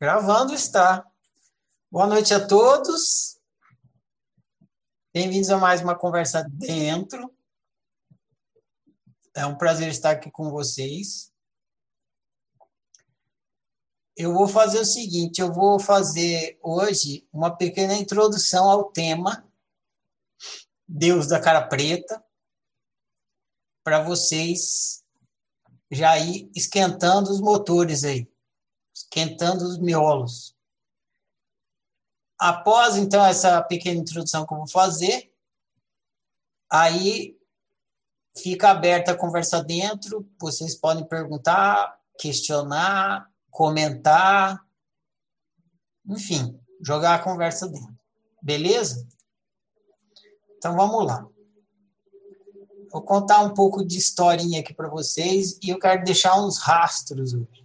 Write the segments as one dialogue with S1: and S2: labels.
S1: Gravando está. Boa noite a todos. Bem-vindos a mais uma conversa dentro. É um prazer estar aqui com vocês. Eu vou fazer o seguinte, eu vou fazer hoje uma pequena introdução ao tema Deus da cara preta para vocês já ir esquentando os motores aí esquentando os miolos. Após, então, essa pequena introdução que eu vou fazer, aí fica aberta a conversa dentro, vocês podem perguntar, questionar, comentar, enfim, jogar a conversa dentro. Beleza? Então vamos lá. Vou contar um pouco de historinha aqui para vocês e eu quero deixar uns rastros hoje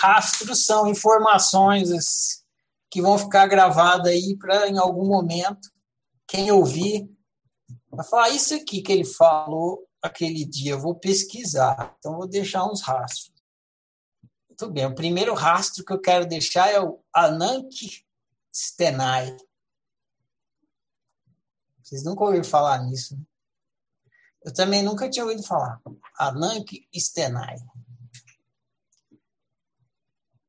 S1: rastros são informações que vão ficar gravadas aí para, em algum momento, quem ouvir, vai falar: ah, Isso aqui que ele falou aquele dia, eu vou pesquisar. Então, vou deixar uns rastros. Muito bem, o primeiro rastro que eu quero deixar é o Anank Stenai. Vocês nunca ouviram falar nisso, né? Eu também nunca tinha ouvido falar. Anank Stenai.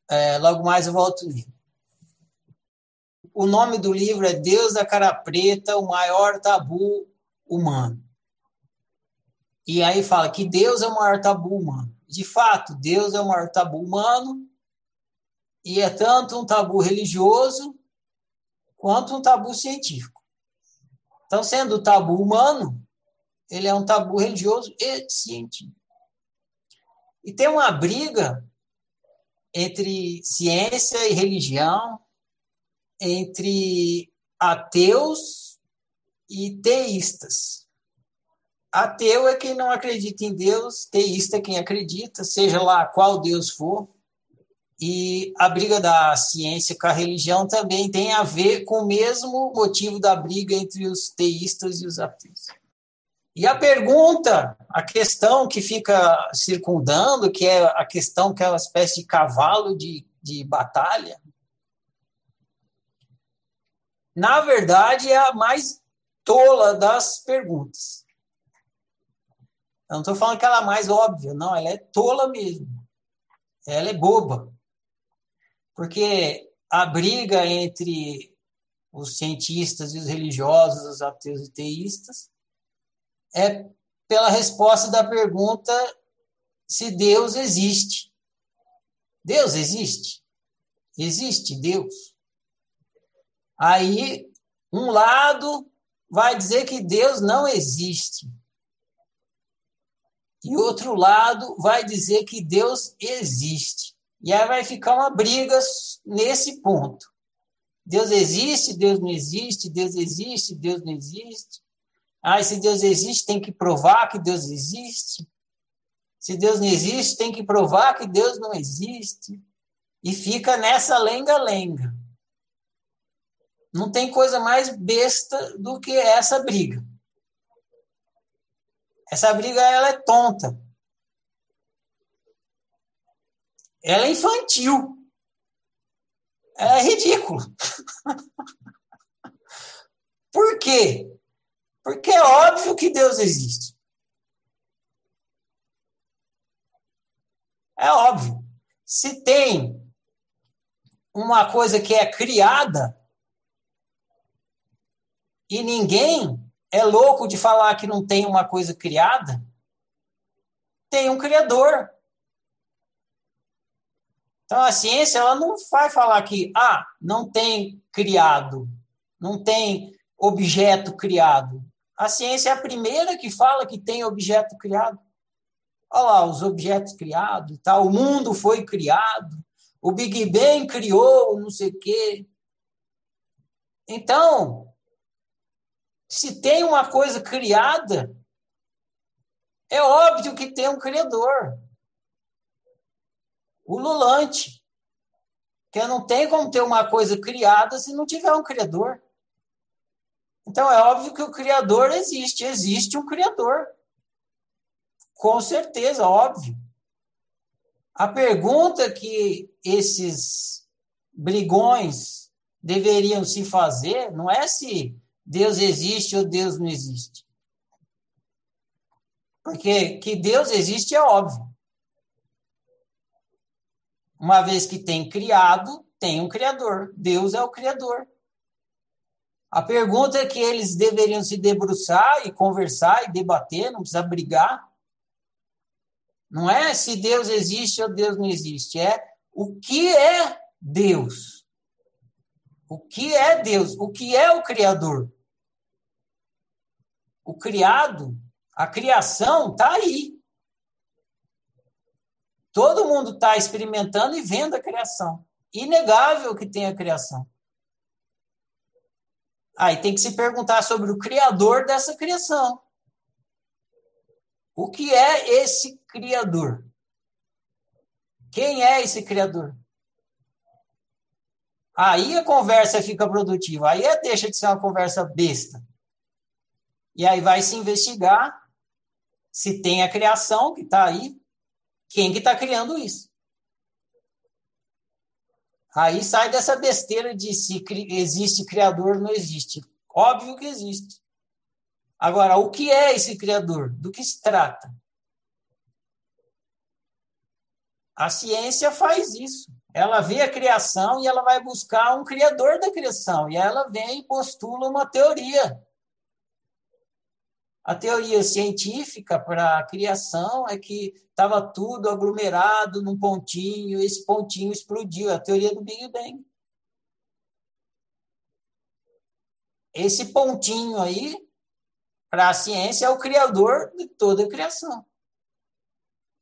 S1: É, logo mais eu volto nele. O nome do livro é Deus da Cara Preta, o maior tabu humano. E aí fala que Deus é o maior tabu humano. De fato, Deus é o maior tabu humano e é tanto um tabu religioso quanto um tabu científico. Então, sendo o tabu humano, ele é um tabu religioso e científico. E tem uma briga entre ciência e religião, entre ateus e teístas. Ateu é quem não acredita em Deus, teísta é quem acredita, seja lá qual Deus for. E a briga da ciência com a religião também tem a ver com o mesmo motivo da briga entre os teístas e os ateus. E a pergunta, a questão que fica circundando, que é a questão que é uma espécie de cavalo de, de batalha, na verdade é a mais tola das perguntas. Eu não estou falando que ela é mais óbvia, não, ela é tola mesmo. Ela é boba. Porque a briga entre os cientistas e os religiosos, os ateus e teístas, é pela resposta da pergunta se Deus existe. Deus existe? Existe Deus. Aí, um lado vai dizer que Deus não existe. E outro lado vai dizer que Deus existe. E aí vai ficar uma briga nesse ponto. Deus existe, Deus não existe, Deus existe, Deus não existe. Ah, se Deus existe, tem que provar que Deus existe. Se Deus não existe, tem que provar que Deus não existe. E fica nessa lenga-lenga. Não tem coisa mais besta do que essa briga. Essa briga ela é tonta. Ela é infantil. Ela é ridícula. Por quê? Porque é óbvio que Deus existe. É óbvio. Se tem uma coisa que é criada e ninguém é louco de falar que não tem uma coisa criada, tem um criador. Então a ciência ela não vai falar que ah, não tem criado, não tem objeto criado. A ciência é a primeira que fala que tem objeto criado. Olha lá, os objetos criados, tá? o mundo foi criado, o Big Bang criou não sei o quê. Então, se tem uma coisa criada, é óbvio que tem um criador. O Lulante. Que não tem como ter uma coisa criada se não tiver um criador. Então é óbvio que o Criador existe, existe um Criador. Com certeza, óbvio. A pergunta que esses brigões deveriam se fazer não é se Deus existe ou Deus não existe. Porque que Deus existe é óbvio. Uma vez que tem criado, tem um criador. Deus é o criador. A pergunta é que eles deveriam se debruçar e conversar e debater, não precisa brigar. Não é se Deus existe ou Deus não existe, é o que é Deus. O que é Deus? O que é o Criador? O criado, a criação está aí. Todo mundo está experimentando e vendo a criação. Inegável que tem a criação. Aí tem que se perguntar sobre o criador dessa criação. O que é esse criador? Quem é esse criador? Aí a conversa fica produtiva. Aí é, deixa de ser uma conversa besta. E aí vai se investigar se tem a criação que está aí, quem que está criando isso. Aí sai dessa besteira de se existe criador, não existe. Óbvio que existe. Agora, o que é esse criador? Do que se trata? A ciência faz isso. Ela vê a criação e ela vai buscar um criador da criação. E ela vem e postula uma teoria. A teoria científica para a criação é que estava tudo aglomerado num pontinho, esse pontinho explodiu. A teoria do Big Bang. Esse pontinho aí, para a ciência, é o criador de toda a criação.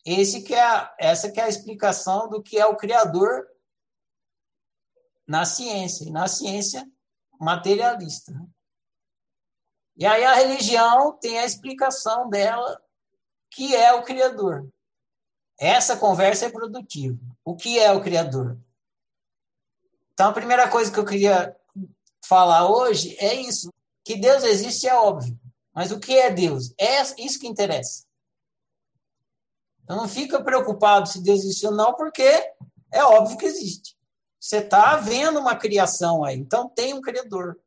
S1: Esse que é a, essa que é a explicação do que é o criador na ciência, e na ciência materialista. E aí a religião tem a explicação dela, que é o criador. Essa conversa é produtiva. O que é o criador? Então a primeira coisa que eu queria falar hoje é isso, que Deus existe é óbvio, mas o que é Deus? É isso que interessa. Então não fica preocupado se Deus existe ou não, porque é óbvio que existe. Você está vendo uma criação aí, então tem um criador.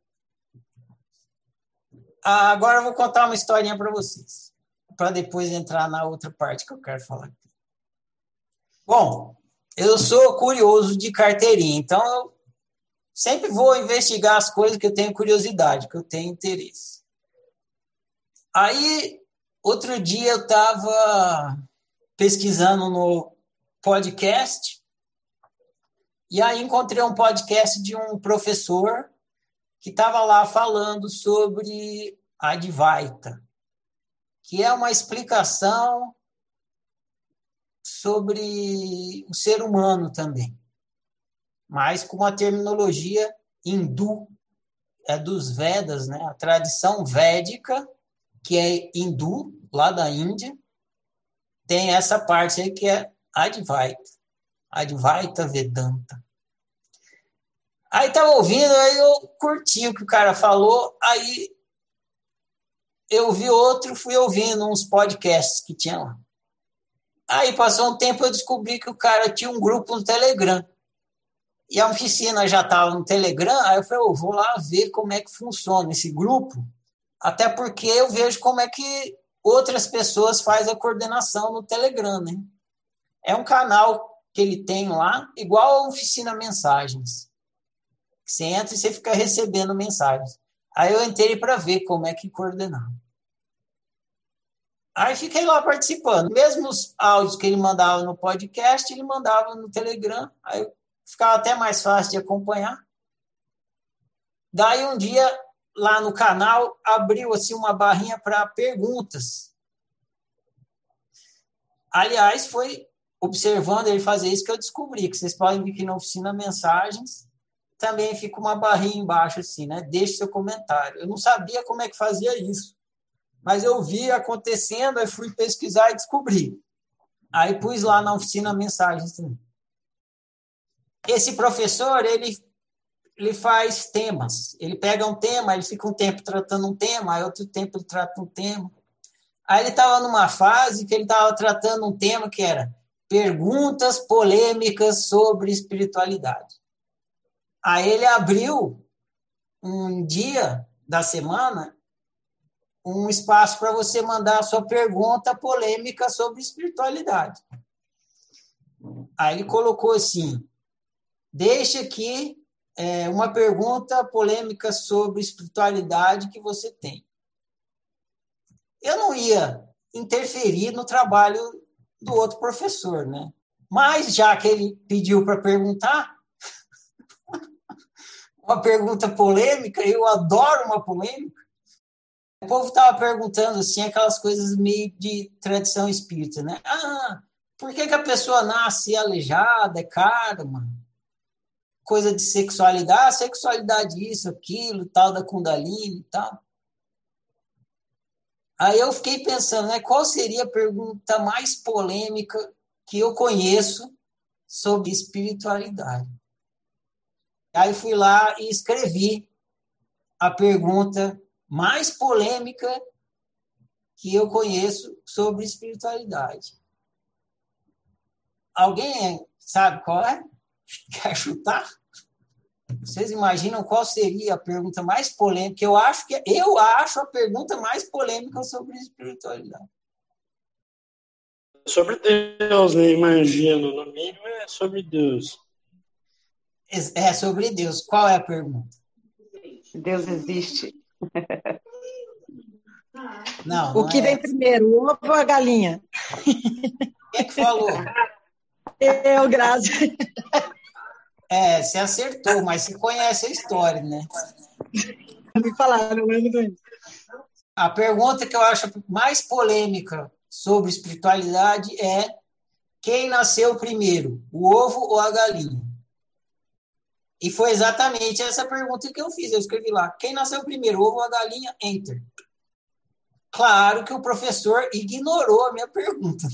S1: Ah, agora eu vou contar uma historinha para vocês, para depois entrar na outra parte que eu quero falar. Aqui. Bom, eu sou curioso de carteirinha, então eu sempre vou investigar as coisas que eu tenho curiosidade, que eu tenho interesse. Aí, outro dia eu estava pesquisando no podcast, e aí encontrei um podcast de um professor que estava lá falando sobre a Advaita, que é uma explicação sobre o ser humano também, mas com a terminologia hindu, é dos Vedas, né? a tradição védica, que é hindu, lá da Índia, tem essa parte aí que é Advaita. Advaita Vedanta. Aí tava ouvindo, aí eu curti o que o cara falou, aí eu vi outro, fui ouvindo uns podcasts que tinha lá. Aí passou um tempo eu descobri que o cara tinha um grupo no Telegram. E a oficina já estava no Telegram, aí eu falei, eu vou lá ver como é que funciona esse grupo, até porque eu vejo como é que outras pessoas fazem a coordenação no Telegram, né? É um canal que ele tem lá, igual a oficina mensagens. Você entra e você fica recebendo mensagens. Aí eu entrei para ver como é que coordenava. Aí fiquei lá participando. Mesmo os áudios que ele mandava no podcast, ele mandava no Telegram. Aí ficava até mais fácil de acompanhar. Daí um dia lá no canal abriu assim uma barrinha para perguntas. Aliás, foi observando ele fazer isso que eu descobri que vocês podem vir aqui na oficina mensagens, também fica uma barrinha embaixo assim, né? Deixe seu comentário. Eu não sabia como é que fazia isso, mas eu vi acontecendo, aí fui pesquisar e descobri. Aí pus lá na oficina mensagens também. Esse professor, ele ele faz temas. Ele pega um tema, ele fica um tempo tratando um tema, aí outro tempo ele trata um tema. Aí ele estava numa fase que ele estava tratando um tema que era perguntas polêmicas sobre espiritualidade. Aí ele abriu um dia da semana um espaço para você mandar a sua pergunta polêmica sobre espiritualidade. Aí ele colocou assim: deixe aqui é, uma pergunta polêmica sobre espiritualidade que você tem. Eu não ia interferir no trabalho do outro professor, né? Mas já que ele pediu para perguntar, uma pergunta polêmica, eu adoro uma polêmica. O povo estava perguntando assim, aquelas coisas meio de tradição espírita, né? Ah, por que, que a pessoa nasce aleijada, é karma? Coisa de sexualidade, sexualidade isso, aquilo, tal da Kundalini tal. Aí eu fiquei pensando, né, qual seria a pergunta mais polêmica que eu conheço sobre espiritualidade? Aí fui lá e escrevi a pergunta mais polêmica que eu conheço sobre espiritualidade. Alguém sabe qual é? Quer chutar? Vocês imaginam qual seria a pergunta mais polêmica? Eu acho que eu acho a pergunta mais polêmica sobre espiritualidade.
S2: Sobre Deus, né? Imagino, no mínimo é sobre Deus.
S1: É sobre Deus. Qual é a pergunta?
S3: Deus existe.
S1: Não, não
S4: o que
S1: é
S4: vem
S1: essa.
S4: primeiro, o ovo ou a galinha?
S1: Quem é que falou?
S4: Eu, Grazi.
S1: É, você acertou, mas você conhece a história, né?
S4: Me falaram, eu lembro disso.
S1: A pergunta que eu acho mais polêmica sobre espiritualidade é quem nasceu primeiro, o ovo ou a galinha? E foi exatamente essa pergunta que eu fiz. Eu escrevi lá: quem nasceu primeiro, ovo ou a galinha? Enter. Claro que o professor ignorou a minha pergunta.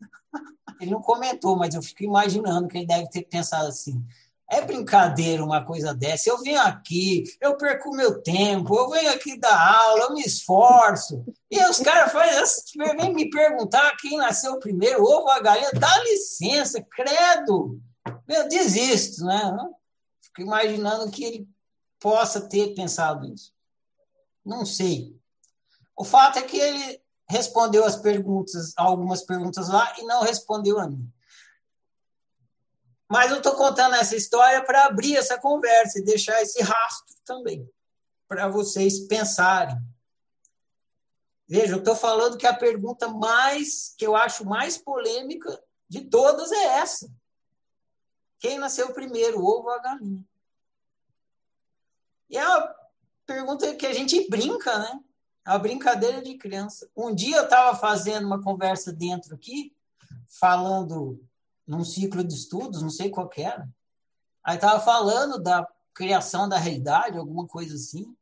S1: Ele não comentou, mas eu fico imaginando que ele deve ter pensado assim: é brincadeira uma coisa dessa. Eu venho aqui, eu perco meu tempo, eu venho aqui dar aula, eu me esforço. E os caras fazem, vem me perguntar quem nasceu primeiro, ovo ou a galinha. Dá licença, credo. Eu desisto, né? Imaginando que ele possa ter pensado isso. Não sei. O fato é que ele respondeu as perguntas, algumas perguntas lá e não respondeu a mim. Mas eu estou contando essa história para abrir essa conversa e deixar esse rastro também, para vocês pensarem. Veja, eu estou falando que a pergunta mais, que eu acho mais polêmica de todas é essa. Quem nasceu primeiro, ovo ou a galinha? E é uma pergunta que a gente brinca, né? É uma brincadeira de criança. Um dia eu estava fazendo uma conversa dentro aqui, falando num ciclo de estudos, não sei qual era. Aí estava falando da criação da realidade, alguma coisa assim.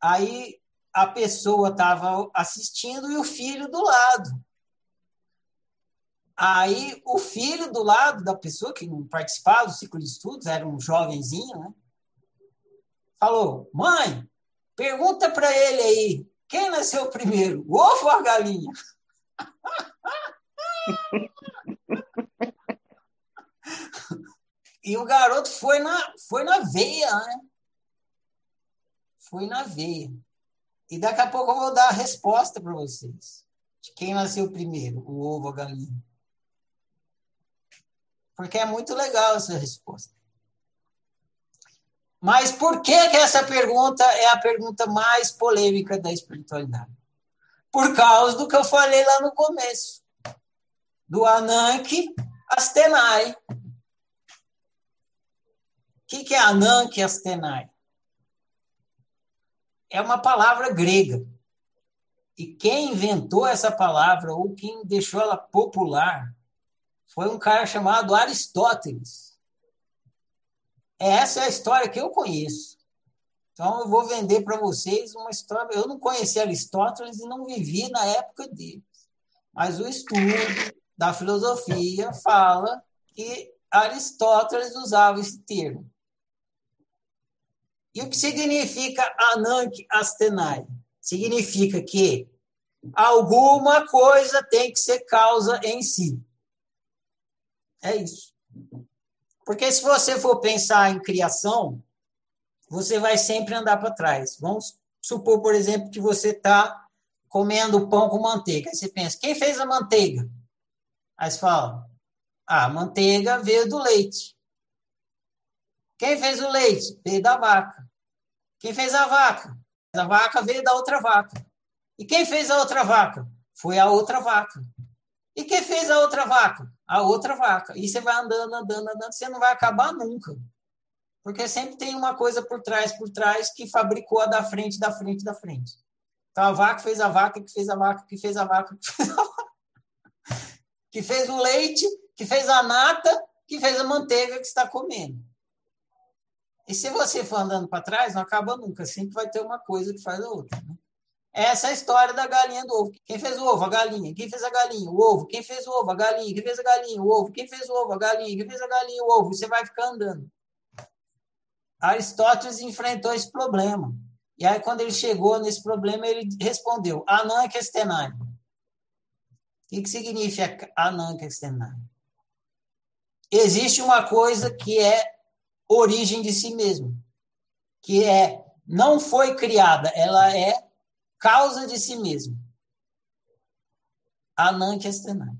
S1: Aí a pessoa estava assistindo e o filho do lado. Aí o filho do lado da pessoa que não participava do ciclo de estudos, era um jovenzinho, né? Falou: Mãe, pergunta para ele aí, quem nasceu primeiro, o ovo ou a galinha? e o garoto foi na, foi na veia, né? Foi na veia. E daqui a pouco eu vou dar a resposta para vocês. De quem nasceu primeiro, o ovo ou a galinha. Porque é muito legal essa resposta. Mas por que, que essa pergunta é a pergunta mais polêmica da espiritualidade? Por causa do que eu falei lá no começo. Do Ananke Astenai. O que, que é Ananke Astenai? É uma palavra grega. E quem inventou essa palavra, ou quem deixou ela popular, foi um cara chamado Aristóteles. Essa é a história que eu conheço. Então, eu vou vender para vocês uma história. Eu não conheci Aristóteles e não vivi na época dele. Mas o estudo da filosofia fala que Aristóteles usava esse termo. E o que significa Anank Astenai? Significa que alguma coisa tem que ser causa em si. É isso. Porque se você for pensar em criação, você vai sempre andar para trás. Vamos supor, por exemplo, que você está comendo pão com manteiga. Aí você pensa, quem fez a manteiga? Aí você fala, ah, a manteiga veio do leite. Quem fez o leite? Veio da vaca. Quem fez a vaca? A vaca veio da outra vaca. E quem fez a outra vaca? Foi a outra vaca. E quem fez a outra vaca? A outra vaca. E você vai andando, andando, andando, você não vai acabar nunca. Porque sempre tem uma coisa por trás, por trás, que fabricou a da frente, da frente, da frente. Então a vaca fez a vaca, que fez a vaca, que fez a vaca, que fez a vaca. Que fez o leite, que fez a nata, que fez a manteiga que está comendo. E se você for andando para trás, não acaba nunca. Sempre vai ter uma coisa que faz a outra. Né? Essa é a história da galinha do ovo. Quem fez o ovo? A galinha. Quem fez a galinha? O ovo. Quem fez o ovo? A galinha. Quem fez a galinha? O ovo. Quem fez o ovo? A galinha. Quem fez a galinha? O ovo. Você vai ficar andando. Aristóteles enfrentou esse problema. E aí, quando ele chegou nesse problema, ele respondeu: Anan Kestenai. O que, que significa Anan? Existe uma coisa que é origem de si mesmo, que é não foi criada, ela é causa de si mesmo. Anankestenai.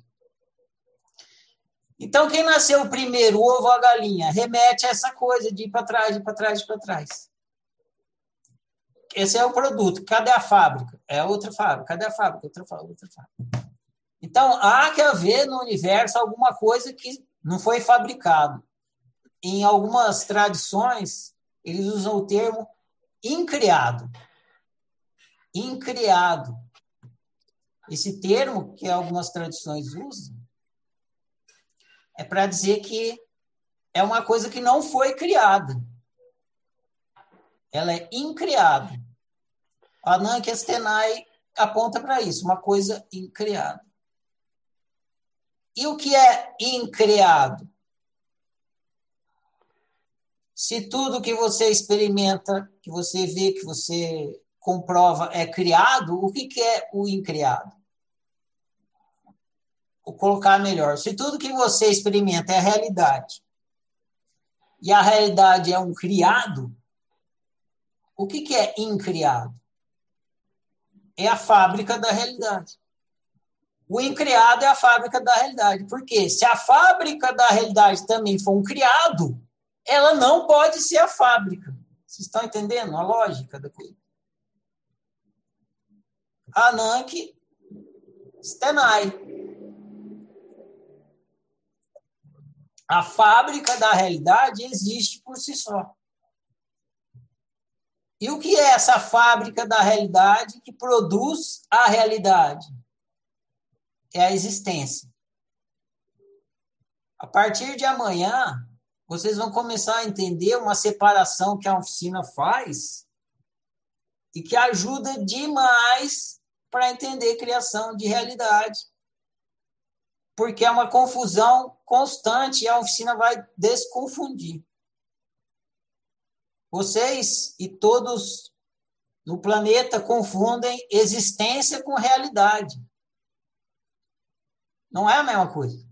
S1: Então, quem nasceu primeiro, o ovo ou a galinha, remete a essa coisa de ir para trás, de para trás, de para trás. Esse é o produto. Cadê a fábrica? É outra fábrica. Cadê a fábrica? Outra fábrica. Outra fábrica. Então, há que haver no universo alguma coisa que não foi fabricado. Em algumas tradições, eles usam o termo incriado incriado. Esse termo que algumas tradições usam é para dizer que é uma coisa que não foi criada. Ela é incriada. A Nankestenai aponta para isso, uma coisa incriada. E o que é incriado? Se tudo que você experimenta, que você vê, que você comprova é criado, o que, que é o incriado? Vou colocar melhor. Se tudo que você experimenta é realidade, e a realidade é um criado, o que, que é incriado? É a fábrica da realidade. O incriado é a fábrica da realidade. Porque se a fábrica da realidade também for um criado, ela não pode ser a fábrica. Vocês estão entendendo a lógica da coisa? Anank Stenai. A fábrica da realidade existe por si só. E o que é essa fábrica da realidade que produz a realidade? É a existência. A partir de amanhã, vocês vão começar a entender uma separação que a oficina faz e que ajuda demais para entender criação de realidade. Porque é uma confusão constante e a oficina vai desconfundir. Vocês e todos no planeta confundem existência com realidade. Não é a mesma coisa.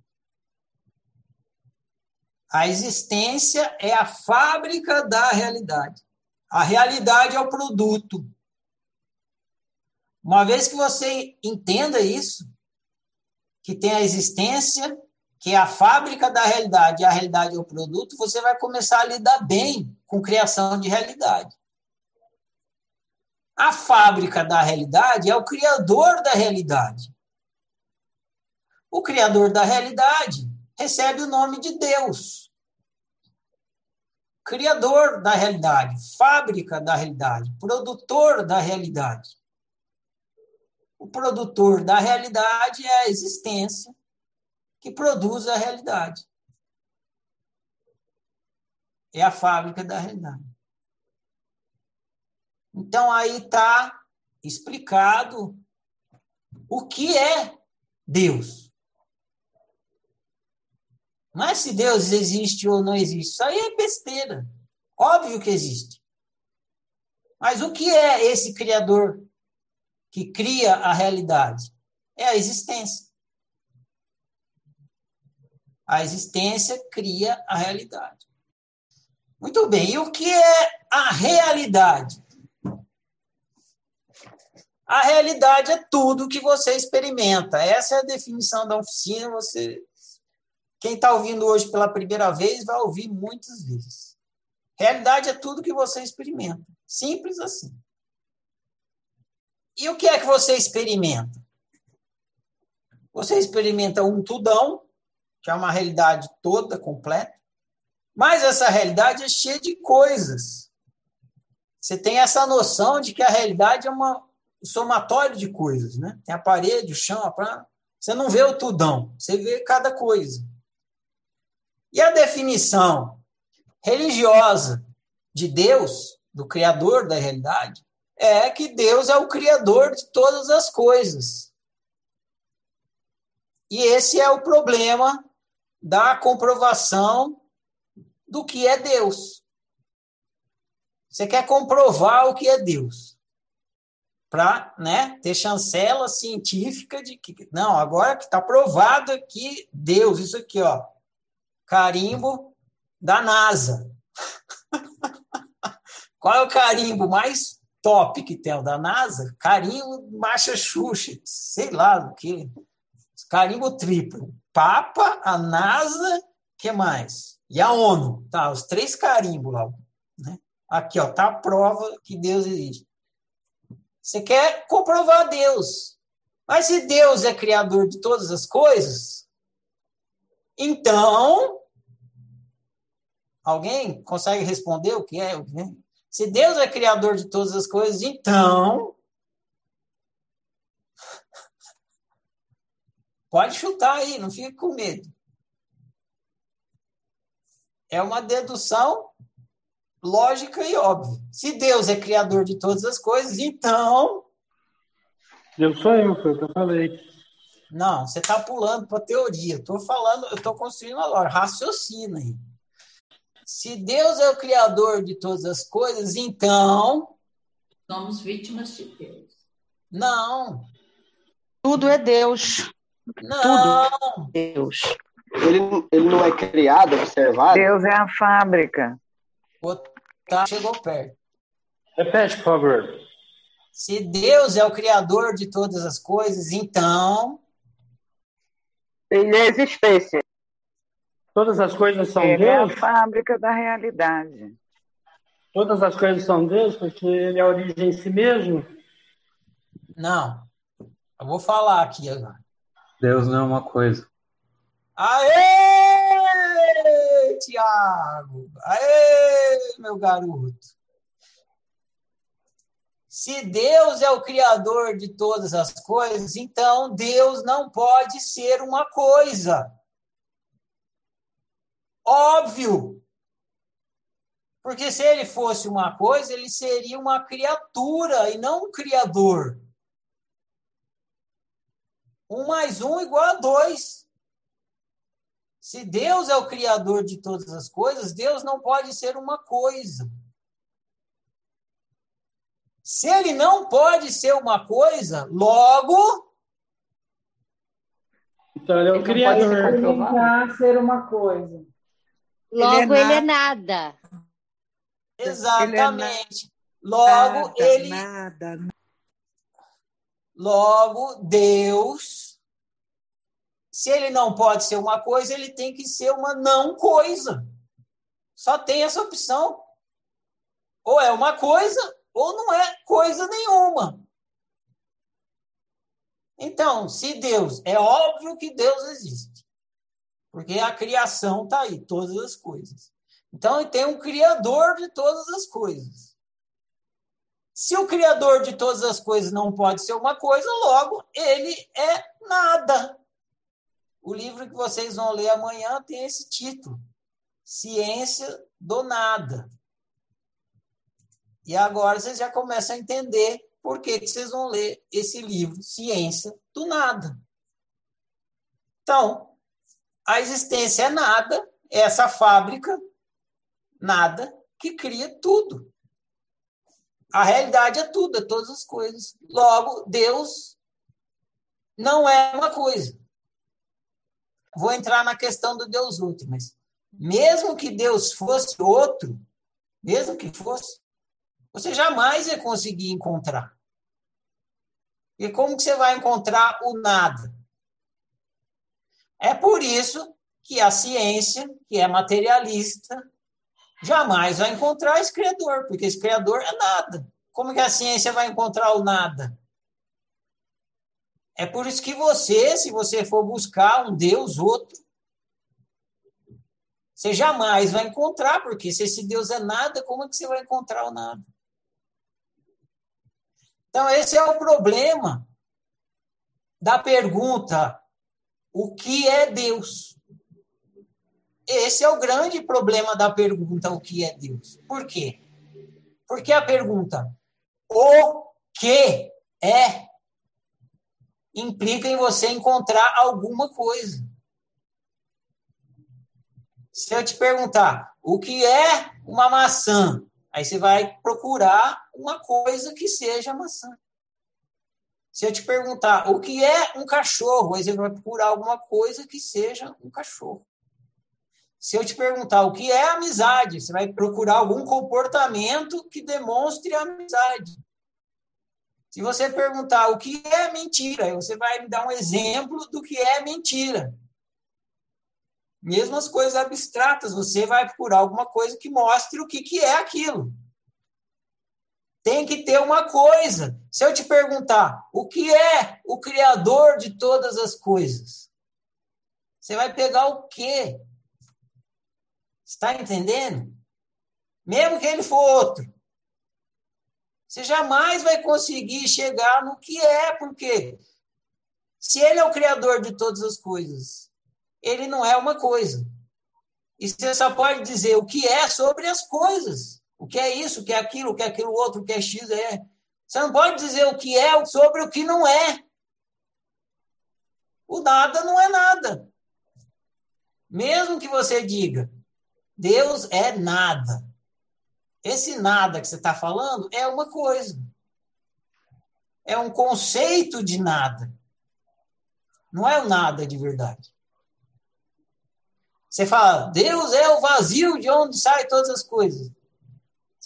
S1: A existência é a fábrica da realidade. A realidade é o produto. Uma vez que você entenda isso, que tem a existência, que é a fábrica da realidade, e a realidade é o produto, você vai começar a lidar bem com criação de realidade. A fábrica da realidade é o criador da realidade. O criador da realidade recebe o nome de Deus. Criador da realidade, fábrica da realidade, produtor da realidade. O produtor da realidade é a existência que produz a realidade. É a fábrica da realidade. Então aí está explicado o que é Deus. Não é se Deus existe ou não existe. Isso aí é besteira. Óbvio que existe. Mas o que é esse Criador que cria a realidade? É a existência. A existência cria a realidade. Muito bem, e o que é a realidade? A realidade é tudo que você experimenta. Essa é a definição da oficina. Você, quem está ouvindo hoje pela primeira vez, vai ouvir muitas vezes. Realidade é tudo que você experimenta. Simples assim. E o que é que você experimenta? Você experimenta um tudão, que é uma realidade toda, completa, mas essa realidade é cheia de coisas. Você tem essa noção de que a realidade é uma, um somatório de coisas, né? Tem a parede, o chão, a praia. Você não vê o tudão, você vê cada coisa. E a definição religiosa de Deus, do Criador da realidade, é que Deus é o Criador de todas as coisas. E esse é o problema da comprovação do que é Deus. Você quer comprovar o que é Deus para né, ter chancela científica de que, não, agora que está provado que Deus, isso aqui, ó, carimbo da NASA. Qual é o carimbo mais top que tem? O da NASA? Carimbo marcha Xuxa, sei lá o que. Carimbo triplo. Papa, a NASA, que mais? E a ONU. Tá, os três carimbos lá. Né? Aqui, ó, tá a prova que Deus existe. Você quer comprovar Deus. Mas se Deus é criador de todas as coisas, então. Alguém consegue responder o que é? Se Deus é criador de todas as coisas, então. Pode chutar aí, não fique com medo. É uma dedução lógica e óbvia. Se Deus é criador de todas as coisas, então.
S2: Deus sou eu, foi o que eu falei.
S1: Não, você está pulando para teoria. Estou falando, eu estou construindo a lógica. Raciocina aí. Se Deus é o criador de todas as coisas, então.
S5: Somos vítimas de Deus.
S1: Não.
S3: Tudo é Deus.
S1: Não.
S3: Tudo é Deus.
S6: Ele, ele não é criado, observado?
S3: Deus é a fábrica.
S1: Tá, chegou perto.
S2: Repete, por favor.
S1: Se Deus é o criador de todas as coisas, então.
S3: Ele é existência.
S2: Todas as coisas são
S3: Ele
S2: Deus?
S3: é a fábrica da realidade.
S2: Todas as coisas são Deus porque ele é a origem em si mesmo?
S1: Não. Eu vou falar aqui agora.
S7: Deus não é uma coisa.
S1: Aê, Tiago! Aê, meu garoto! Se Deus é o criador de todas as coisas, então Deus não pode ser uma coisa. Óbvio. Porque se ele fosse uma coisa, ele seria uma criatura e não um criador. Um mais um igual a dois. Se Deus é o criador de todas as coisas, Deus não pode ser uma coisa. Se ele não pode ser uma coisa, logo.
S2: Então ele é o
S3: Ele não
S2: criador.
S3: pode ser comprovado.
S4: ser uma coisa.
S8: Logo,
S9: Ele
S8: ele
S9: é
S8: é nada.
S1: Exatamente. Logo,
S9: Nada,
S1: ele.
S9: nada,
S1: Logo, Deus. Se ele não pode ser uma coisa, ele tem que ser uma não coisa. Só tem essa opção. Ou é uma coisa, ou não é coisa nenhuma. Então, se Deus, é óbvio que Deus existe. Porque a criação está aí, todas as coisas. Então, ele tem um criador de todas as coisas. Se o criador de todas as coisas não pode ser uma coisa, logo ele é nada. O livro que vocês vão ler amanhã tem esse título: Ciência do Nada. E agora vocês já começam a entender por que, que vocês vão ler esse livro, Ciência do Nada. Então, a existência é nada, essa fábrica, nada, que cria tudo. A realidade é tudo, é todas as coisas. Logo, Deus não é uma coisa. vou entrar na questão do Deus outro, mas mesmo que Deus fosse outro, mesmo que fosse, você jamais ia conseguir encontrar. E como que você vai encontrar o nada? É por isso que a ciência, que é materialista, jamais vai encontrar esse criador, porque esse criador é nada. Como que a ciência vai encontrar o nada? É por isso que você, se você for buscar um Deus outro, você jamais vai encontrar, porque se esse Deus é nada, como é que você vai encontrar o nada? Então, esse é o problema da pergunta: o que é Deus? Esse é o grande problema da pergunta: o que é Deus? Por quê? Porque a pergunta: o que é? implica em você encontrar alguma coisa. Se eu te perguntar o que é uma maçã, aí você vai procurar uma coisa que seja maçã. Se eu te perguntar o que é um cachorro, aí você vai procurar alguma coisa que seja um cachorro. Se eu te perguntar o que é amizade, você vai procurar algum comportamento que demonstre amizade. Se você perguntar o que é mentira, você vai me dar um exemplo do que é mentira. Mesmo as coisas abstratas, você vai procurar alguma coisa que mostre o que, que é aquilo. Tem que ter uma coisa. Se eu te perguntar o que é o Criador de todas as coisas, você vai pegar o quê? Está entendendo? Mesmo que ele for outro. Você jamais vai conseguir chegar no que é, porque se ele é o criador de todas as coisas, ele não é uma coisa. E você só pode dizer o que é sobre as coisas. O que é isso, o que é aquilo, o que é aquilo outro, o que é X, é. Você não pode dizer o que é sobre o que não é. O nada não é nada. Mesmo que você diga, Deus é nada. Esse nada que você está falando é uma coisa. É um conceito de nada. Não é o nada de verdade. Você fala, Deus é o vazio de onde saem todas as coisas.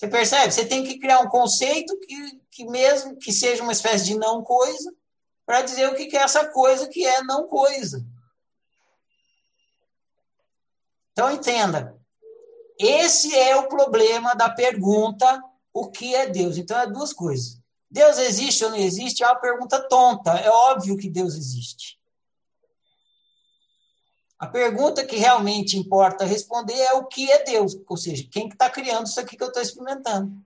S1: Você percebe? Você tem que criar um conceito que, que mesmo que seja uma espécie de não coisa, para dizer o que é essa coisa que é não coisa. Então entenda, esse é o problema da pergunta: o que é Deus? Então, é duas coisas. Deus existe ou não existe é uma pergunta tonta. É óbvio que Deus existe. A pergunta que realmente importa responder é o que é Deus, ou seja, quem está criando isso aqui que eu estou experimentando.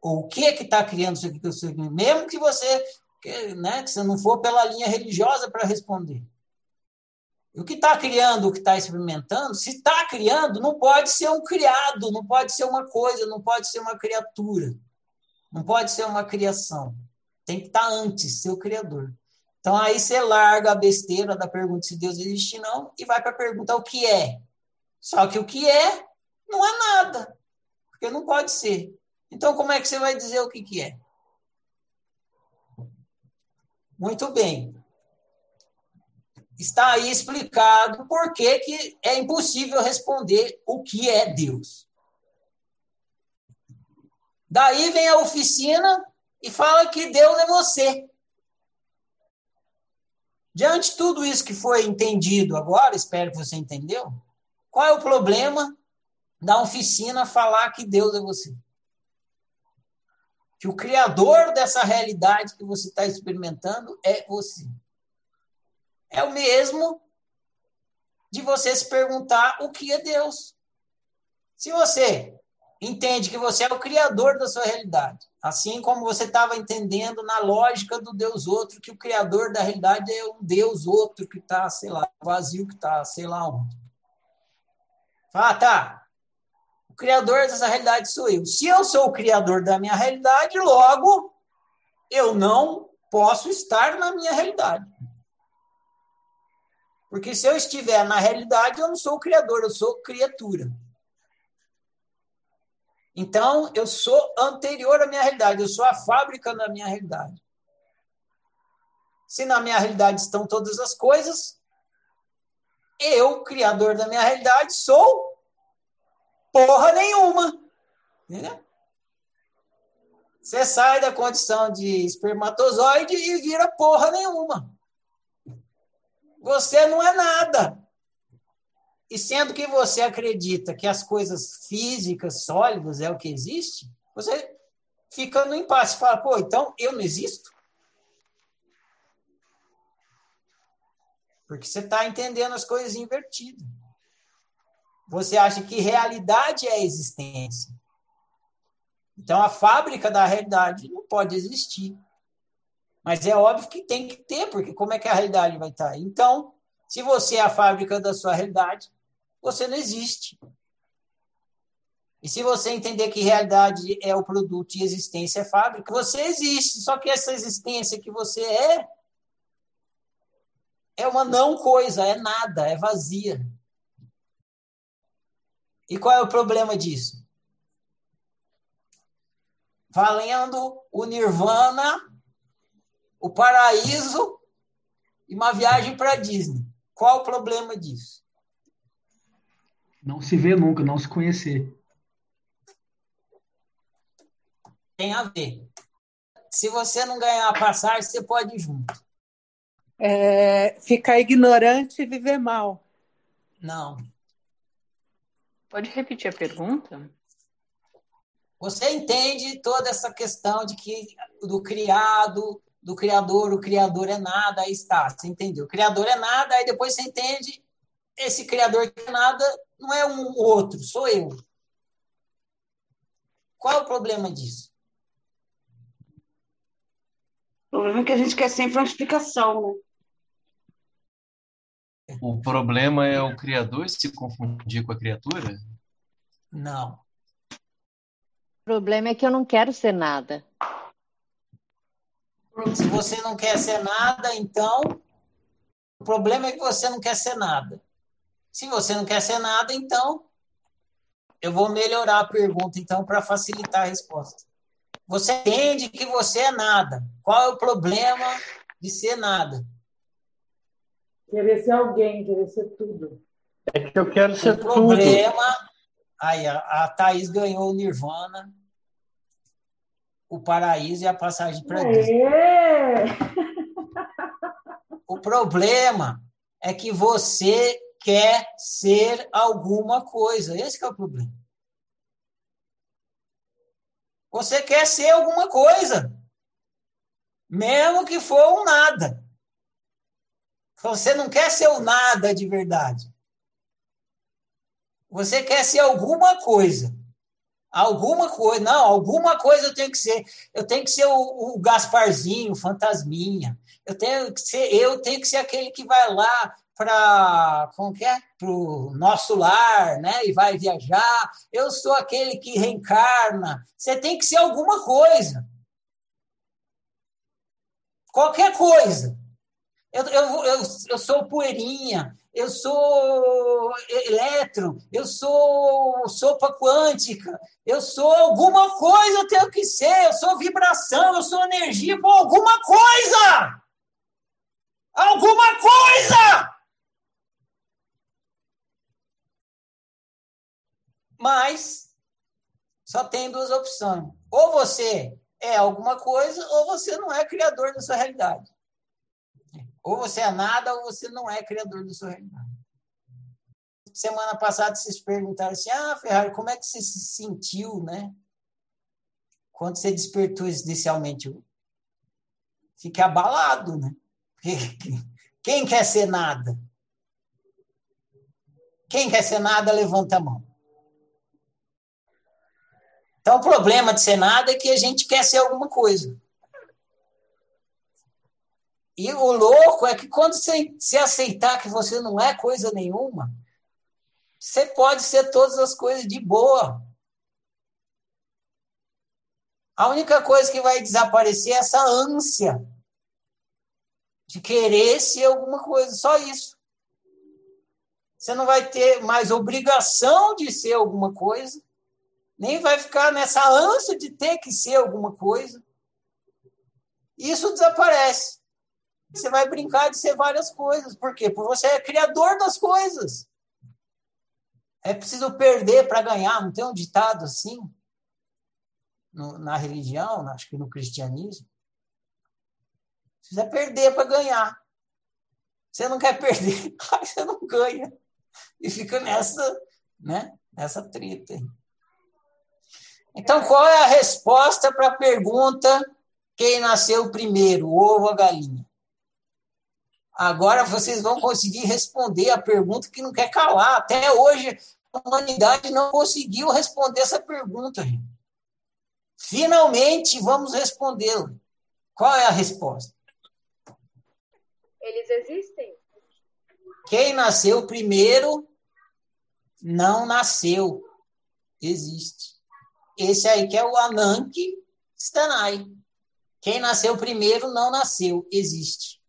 S1: Ou o que é que está criando isso aqui que eu estou experimentando. Mesmo que você, né, que você não for pela linha religiosa para responder. O que está criando, o que está experimentando, se está criando, não pode ser um criado, não pode ser uma coisa, não pode ser uma criatura, não pode ser uma criação. Tem que estar tá antes, ser o criador. Então aí você larga a besteira da pergunta se Deus existe não e vai para a pergunta o que é. Só que o que é não é nada, porque não pode ser. Então como é que você vai dizer o que, que é? Muito bem está aí explicado por que, que é impossível responder o que é Deus. Daí vem a oficina e fala que Deus é você. Diante de tudo isso que foi entendido agora, espero que você entendeu, qual é o problema da oficina falar que Deus é você? Que o criador dessa realidade que você está experimentando é você é o mesmo de você se perguntar o que é Deus. Se você entende que você é o criador da sua realidade, assim como você estava entendendo na lógica do Deus outro, que o criador da realidade é um Deus outro que está, sei lá, vazio, que está, sei lá onde. Ah, tá. O criador dessa realidade sou eu. Se eu sou o criador da minha realidade, logo eu não posso estar na minha realidade. Porque se eu estiver na realidade, eu não sou o criador, eu sou criatura. Então, eu sou anterior à minha realidade, eu sou a fábrica da minha realidade. Se na minha realidade estão todas as coisas, eu, criador da minha realidade, sou porra nenhuma. Entendeu? Você sai da condição de espermatozoide e vira porra nenhuma. Você não é nada. E sendo que você acredita que as coisas físicas, sólidas, é o que existe, você fica no impasse. Fala, pô, então eu não existo? Porque você está entendendo as coisas invertidas. Você acha que realidade é existência. Então, a fábrica da realidade não pode existir. Mas é óbvio que tem que ter, porque como é que a realidade vai estar? Então, se você é a fábrica da sua realidade, você não existe. E se você entender que realidade é o produto e existência é fábrica, você existe. Só que essa existência que você é é uma não coisa, é nada, é vazia. E qual é o problema disso? Valendo o nirvana, o paraíso e uma viagem para Disney. Qual o problema disso?
S9: Não se vê nunca, não se conhecer.
S1: Tem a ver. Se você não ganhar a passagem, você pode ir junto.
S10: É, ficar ignorante e viver mal.
S1: Não.
S11: Pode repetir a pergunta?
S1: Você entende toda essa questão de que do criado, do criador, o criador é nada, aí está, você entendeu? O criador é nada, aí depois você entende esse criador que é nada não é um outro, sou eu. Qual é o problema disso?
S12: O problema é que a gente quer sempre uma explicação, né?
S13: O problema é o criador se confundir com a criatura?
S1: Não.
S8: O problema é que eu não quero ser nada.
S1: Se você não quer ser nada, então o problema é que você não quer ser nada. Se você não quer ser nada, então eu vou melhorar a pergunta então para facilitar a resposta. Você entende que você é nada. Qual é o problema de ser nada?
S14: Querer ser alguém, querer ser tudo.
S2: É que eu quero ser
S1: o problema. Aí, a, a Thaís ganhou o Nirvana, o paraíso e a passagem para Disney. O problema é que você quer ser alguma coisa. Esse é o problema. Você quer ser alguma coisa. Mesmo que for um nada. Você não quer ser o nada de verdade. Você quer ser alguma coisa. Alguma coisa. Não, alguma coisa eu tenho que ser. Eu tenho que ser o, o Gasparzinho, o Fantasminha. Eu tenho que ser, eu tenho que ser aquele que vai lá para como é? o nosso lar, né? E vai viajar. Eu sou aquele que reencarna. Você tem que ser alguma coisa. Qualquer coisa. Eu, eu, eu, eu sou poeirinha, eu sou elétron, eu sou sopa quântica, eu sou alguma coisa, eu tenho que ser, eu sou vibração, eu sou energia, com alguma coisa! Alguma coisa! Mas só tem duas opções. Ou você é alguma coisa, ou você não é criador da sua realidade. Ou você é nada, ou você não é criador da sua realidade. Semana passada vocês perguntaram assim: ah, Ferrari, como é que você se sentiu, né? Quando você despertou inicialmente? Fiquei abalado, né? Quem quer ser nada? Quem quer ser nada, levanta a mão. Então, o problema de ser nada é que a gente quer ser alguma coisa. E o louco é que quando você, você aceitar que você não é coisa nenhuma, você pode ser todas as coisas de boa. A única coisa que vai desaparecer é essa ânsia de querer ser alguma coisa, só isso. Você não vai ter mais obrigação de ser alguma coisa, nem vai ficar nessa ânsia de ter que ser alguma coisa. Isso desaparece. você vai brincar de ser várias coisas. Por quê? Porque você é criador das coisas. É preciso perder para ganhar, não tem um ditado assim? No, na religião, acho que no cristianismo. Precisa perder para ganhar. Você não quer perder, você não ganha. E fica nessa, né? Nessa treta. Então, qual é a resposta para a pergunta quem nasceu primeiro, o ovo ou a galinha? Agora vocês vão conseguir responder a pergunta que não quer calar. Até hoje, a humanidade não conseguiu responder essa pergunta. Finalmente, vamos respondê-la. Qual é a resposta?
S15: Eles existem.
S1: Quem nasceu primeiro não nasceu. Existe. Esse aí que é o Ananke Stanai. Quem nasceu primeiro não nasceu. Existe.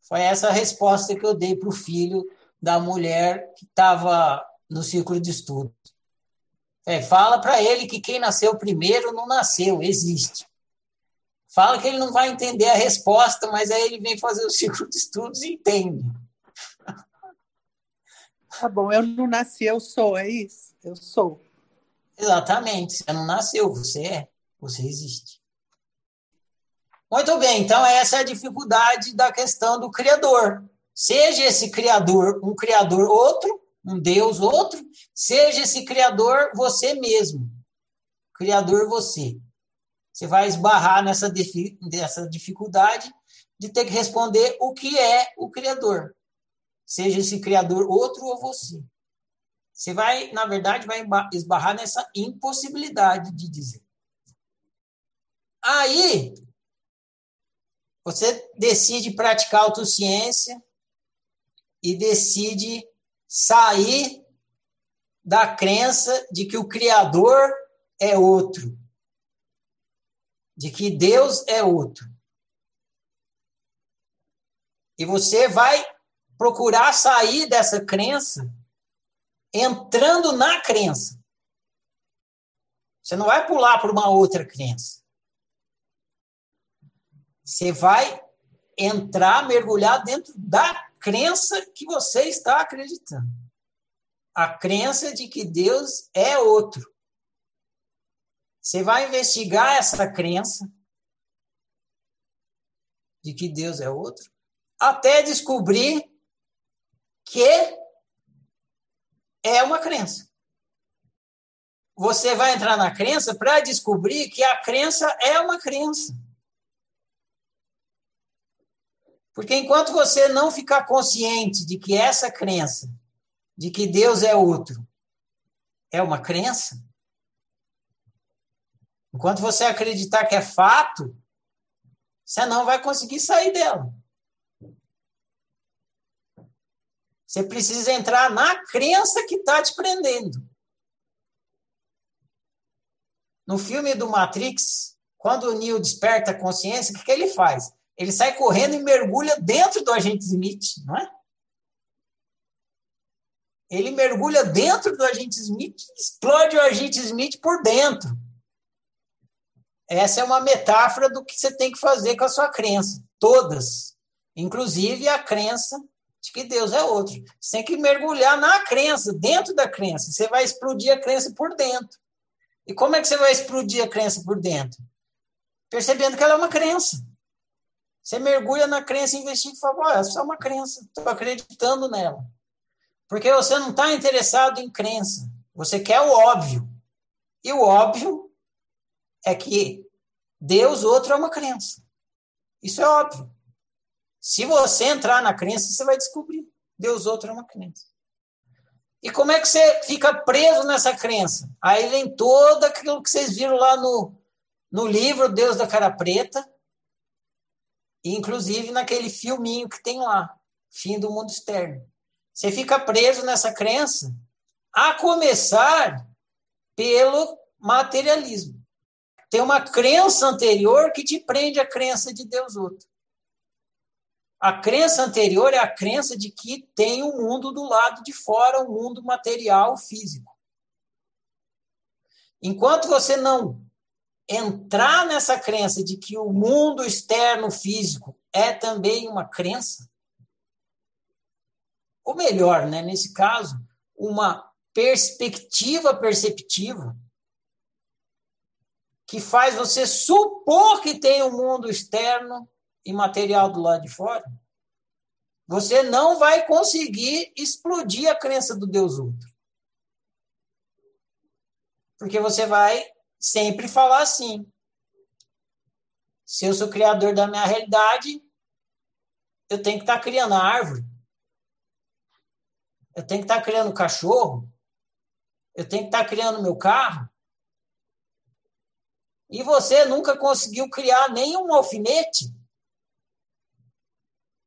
S1: Foi essa a resposta que eu dei para o filho da mulher que estava no círculo de estudo. É, fala para ele que quem nasceu primeiro não nasceu, existe. Fala que ele não vai entender a resposta, mas aí ele vem fazer o ciclo de estudos e entende.
S10: Tá bom, eu não nasci, eu sou, é isso? Eu sou.
S1: Exatamente, você não nasceu, você é, você existe. Muito bem, então essa é a dificuldade da questão do Criador. Seja esse Criador um Criador outro, um Deus outro, seja esse Criador você mesmo. Criador você. Você vai esbarrar nessa, nessa dificuldade de ter que responder o que é o Criador. Seja esse Criador outro ou você. Você vai, na verdade, vai esbarrar nessa impossibilidade de dizer. Aí, você decide praticar autociência e decide sair da crença de que o Criador é outro, de que Deus é outro. E você vai procurar sair dessa crença entrando na crença. Você não vai pular para uma outra crença. Você vai entrar, mergulhar dentro da crença que você está acreditando. A crença de que Deus é outro. Você vai investigar essa crença de que Deus é outro, até descobrir que é uma crença. Você vai entrar na crença para descobrir que a crença é uma crença. Porque enquanto você não ficar consciente de que essa crença, de que Deus é outro, é uma crença, enquanto você acreditar que é fato, você não vai conseguir sair dela. Você precisa entrar na crença que está te prendendo. No filme do Matrix, quando o Neo desperta a consciência, o que, que ele faz? Ele sai correndo e mergulha dentro do agente Smith, não é? Ele mergulha dentro do agente Smith e explode o agente Smith por dentro. Essa é uma metáfora do que você tem que fazer com a sua crença. Todas. Inclusive a crença de que Deus é outro. Você tem que mergulhar na crença, dentro da crença. Você vai explodir a crença por dentro. E como é que você vai explodir a crença por dentro? Percebendo que ela é uma crença. Você mergulha na crença, investiga e fala, é uma crença, estou acreditando nela. Porque você não está interessado em crença, você quer o óbvio. E o óbvio é que Deus outro é uma crença. Isso é óbvio. Se você entrar na crença, você vai descobrir. Deus outro é uma crença. E como é que você fica preso nessa crença? Aí vem todo aquilo que vocês viram lá no, no livro Deus da Cara Preta, inclusive naquele filminho que tem lá, Fim do Mundo Externo. Você fica preso nessa crença, a começar pelo materialismo. Tem uma crença anterior que te prende à crença de Deus outro. A crença anterior é a crença de que tem um mundo do lado de fora, um mundo material, físico. Enquanto você não entrar nessa crença de que o mundo externo físico é também uma crença? Ou melhor, né, nesse caso, uma perspectiva perceptiva que faz você supor que tem um mundo externo e material do lado de fora, você não vai conseguir explodir a crença do Deus outro. Porque você vai sempre falar assim: se eu sou criador da minha realidade, eu tenho que estar criando a árvore. Eu tenho que estar criando cachorro. Eu tenho que estar criando meu carro. E você nunca conseguiu criar nenhum alfinete.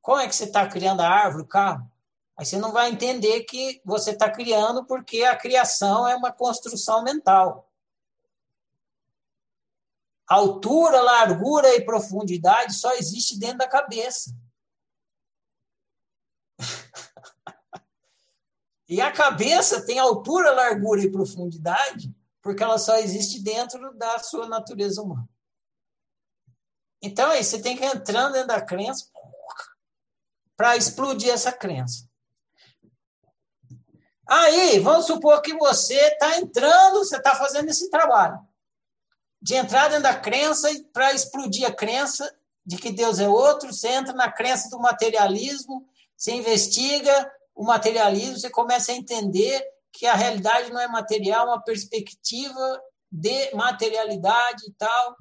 S1: Como é que você está criando a árvore, o carro? Aí você não vai entender que você está criando porque a criação é uma construção mental. Altura, largura e profundidade só existe dentro da cabeça. e a cabeça tem altura, largura e profundidade porque ela só existe dentro da sua natureza humana. Então, aí você tem que ir entrando dentro da crença para explodir essa crença. Aí, vamos supor que você está entrando, você está fazendo esse trabalho de entrar dentro da crença para explodir a crença de que Deus é outro, você entra na crença do materialismo, você investiga o materialismo, você começa a entender que a realidade não é material, uma perspectiva de materialidade e tal.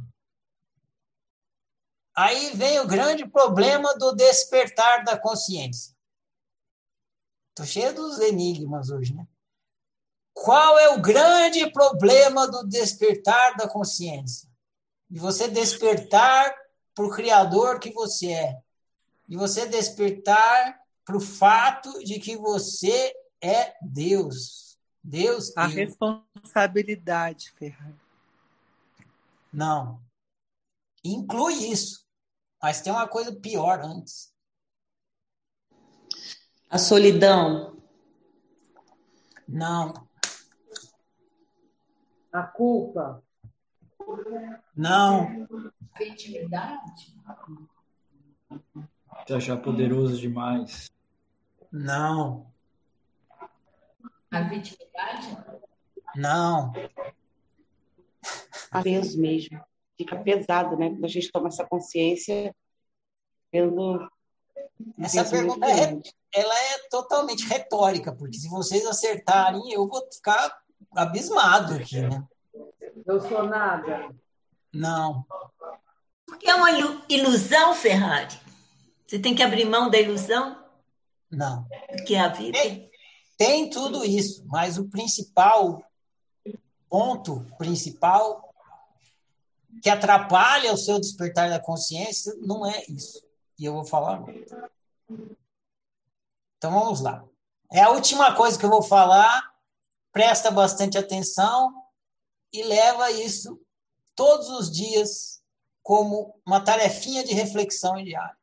S1: Aí vem o grande problema do despertar da consciência. Estou cheio dos enigmas hoje, né? Qual é o grande problema do despertar da consciência? De você despertar para o Criador que você é. De você despertar para o fato de que você é Deus. Deus.
S10: A
S1: eu...
S10: responsabilidade, Ferrari.
S1: Não. Inclui isso. Mas tem uma coisa pior antes.
S5: A solidão.
S1: Não.
S14: A culpa.
S1: Não.
S5: A intimidade.
S15: Se achar poderoso demais.
S1: Não.
S5: A vitimidade?
S1: Não.
S12: Peso mesmo. Fica pesado, né? Quando a gente toma essa consciência pelo.
S1: Essa pergunta é, ela é totalmente retórica, porque se vocês acertarem, eu vou ficar abismado aqui, né?
S14: Eu sou nada.
S1: Não.
S16: Porque é uma ilusão, Ferrari. Você tem que abrir mão da ilusão?
S1: Não.
S16: Que é a vida?
S1: Tem, tem tudo isso, mas o principal ponto principal que atrapalha o seu despertar da consciência não é isso. E eu vou falar agora. Então vamos lá. É a última coisa que eu vou falar. Presta bastante atenção e leva isso todos os dias como uma tarefinha de reflexão diária.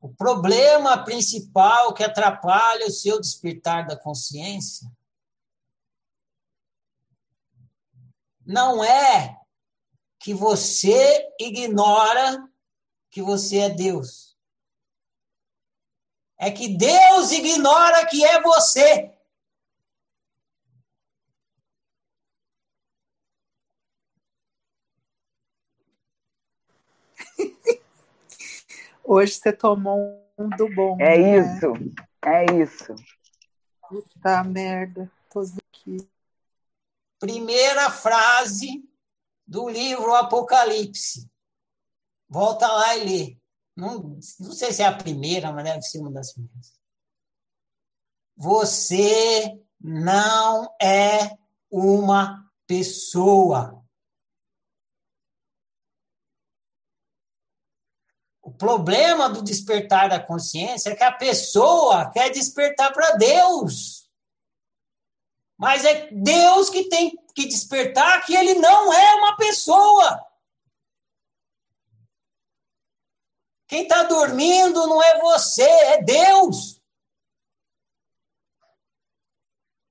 S1: O problema principal que atrapalha o seu despertar da consciência não é que você ignora que você é Deus. É que Deus ignora que é você.
S10: Hoje você tomou um do bom.
S3: É
S10: né?
S3: isso, é isso.
S10: Puta merda, tô aqui.
S1: Primeira frase do livro Apocalipse. Volta lá e lê. Não, não sei se é a primeira, mas deve ser uma das primeiras. Você não é uma pessoa. O problema do despertar da consciência é que a pessoa quer despertar para Deus. Mas é Deus que tem que despertar que ele não é uma pessoa. Quem está dormindo não é você, é Deus.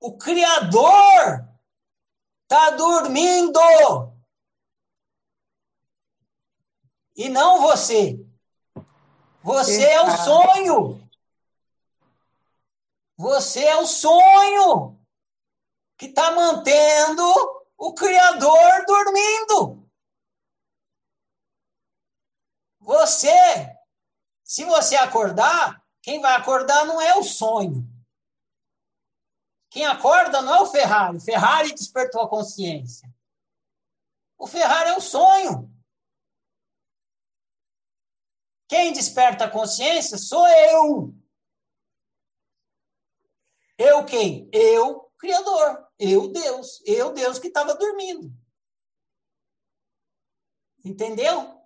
S1: O Criador está dormindo. E não você. Você é o sonho. Você é o sonho que está mantendo o Criador dormindo. Você, se você acordar, quem vai acordar não é o sonho. Quem acorda não é o Ferrari. Ferrari despertou a consciência. O Ferrari é o sonho. Quem desperta a consciência sou eu. Eu quem? Eu, Criador. Eu, Deus. Eu, Deus que estava dormindo. Entendeu?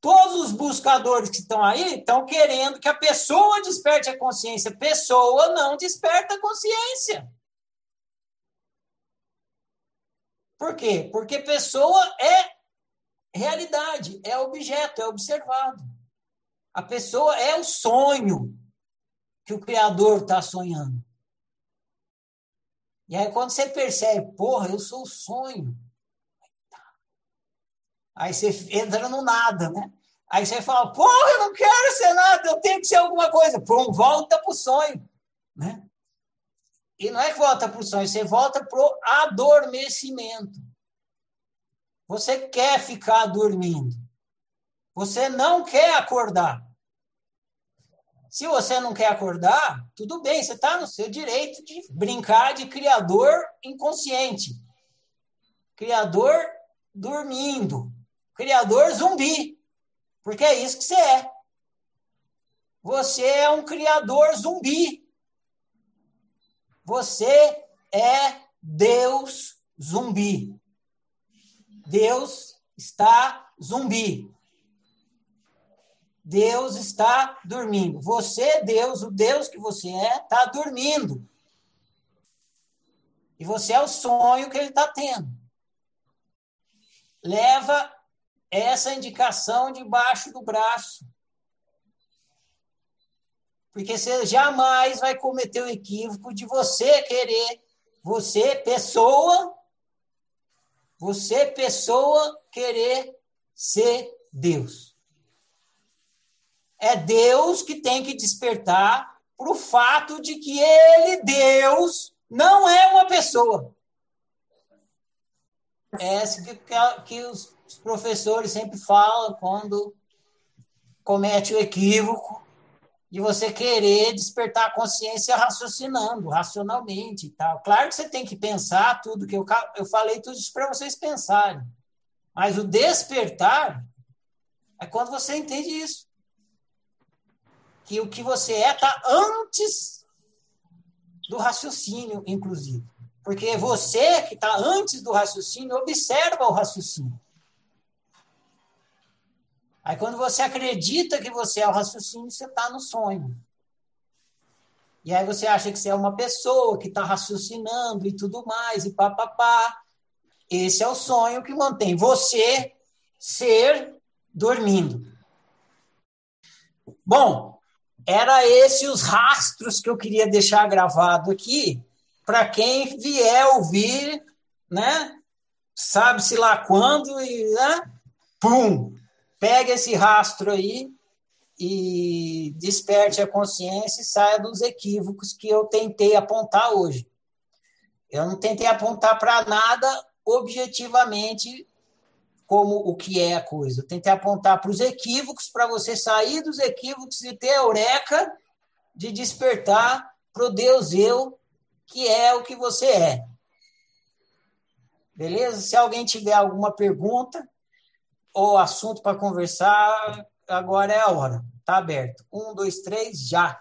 S1: Todos os buscadores que estão aí estão querendo que a pessoa desperte a consciência. Pessoa não desperta a consciência. Por quê? Porque pessoa é realidade, é objeto, é observado. A pessoa é o sonho que o Criador está sonhando. E aí, quando você percebe, porra, eu sou o sonho. Aí você entra no nada, né? Aí você fala, porra, eu não quero ser nada, eu tenho que ser alguma coisa. Pum, volta para o sonho. Né? E não é que volta para o sonho, você volta para o adormecimento. Você quer ficar dormindo. Você não quer acordar. Se você não quer acordar, tudo bem, você está no seu direito de brincar de criador inconsciente. Criador dormindo. Criador zumbi. Porque é isso que você é. Você é um criador zumbi. Você é Deus zumbi. Deus está zumbi. Deus está dormindo. Você, Deus, o Deus que você é, está dormindo. E você é o sonho que ele está tendo. Leva essa indicação debaixo do braço. Porque você jamais vai cometer o equívoco de você querer, você, pessoa, você, pessoa, querer ser Deus. É Deus que tem que despertar para o fato de que Ele, Deus, não é uma pessoa. É essa que, que os professores sempre falam quando comete o equívoco de você querer despertar a consciência raciocinando, racionalmente e tal. Claro que você tem que pensar tudo que eu, eu falei, tudo isso para vocês pensarem. Mas o despertar é quando você entende isso. Que o que você é está antes do raciocínio, inclusive. Porque você que está antes do raciocínio observa o raciocínio. Aí quando você acredita que você é o raciocínio, você está no sonho. E aí você acha que você é uma pessoa que está raciocinando e tudo mais, e papapá. Esse é o sonho que mantém você ser dormindo. Bom, era esse os rastros que eu queria deixar gravado aqui para quem vier ouvir, né? Sabe-se lá quando e né? pum, Pegue esse rastro aí e desperte a consciência e saia dos equívocos que eu tentei apontar hoje. Eu não tentei apontar para nada objetivamente como o que é a coisa. Eu tentei apontar para os equívocos, para você sair dos equívocos e ter a eureka de despertar para o Deus eu, que é o que você é. Beleza? Se alguém tiver alguma pergunta, ou assunto para conversar, agora é a hora. Está aberto. Um, dois, três, já.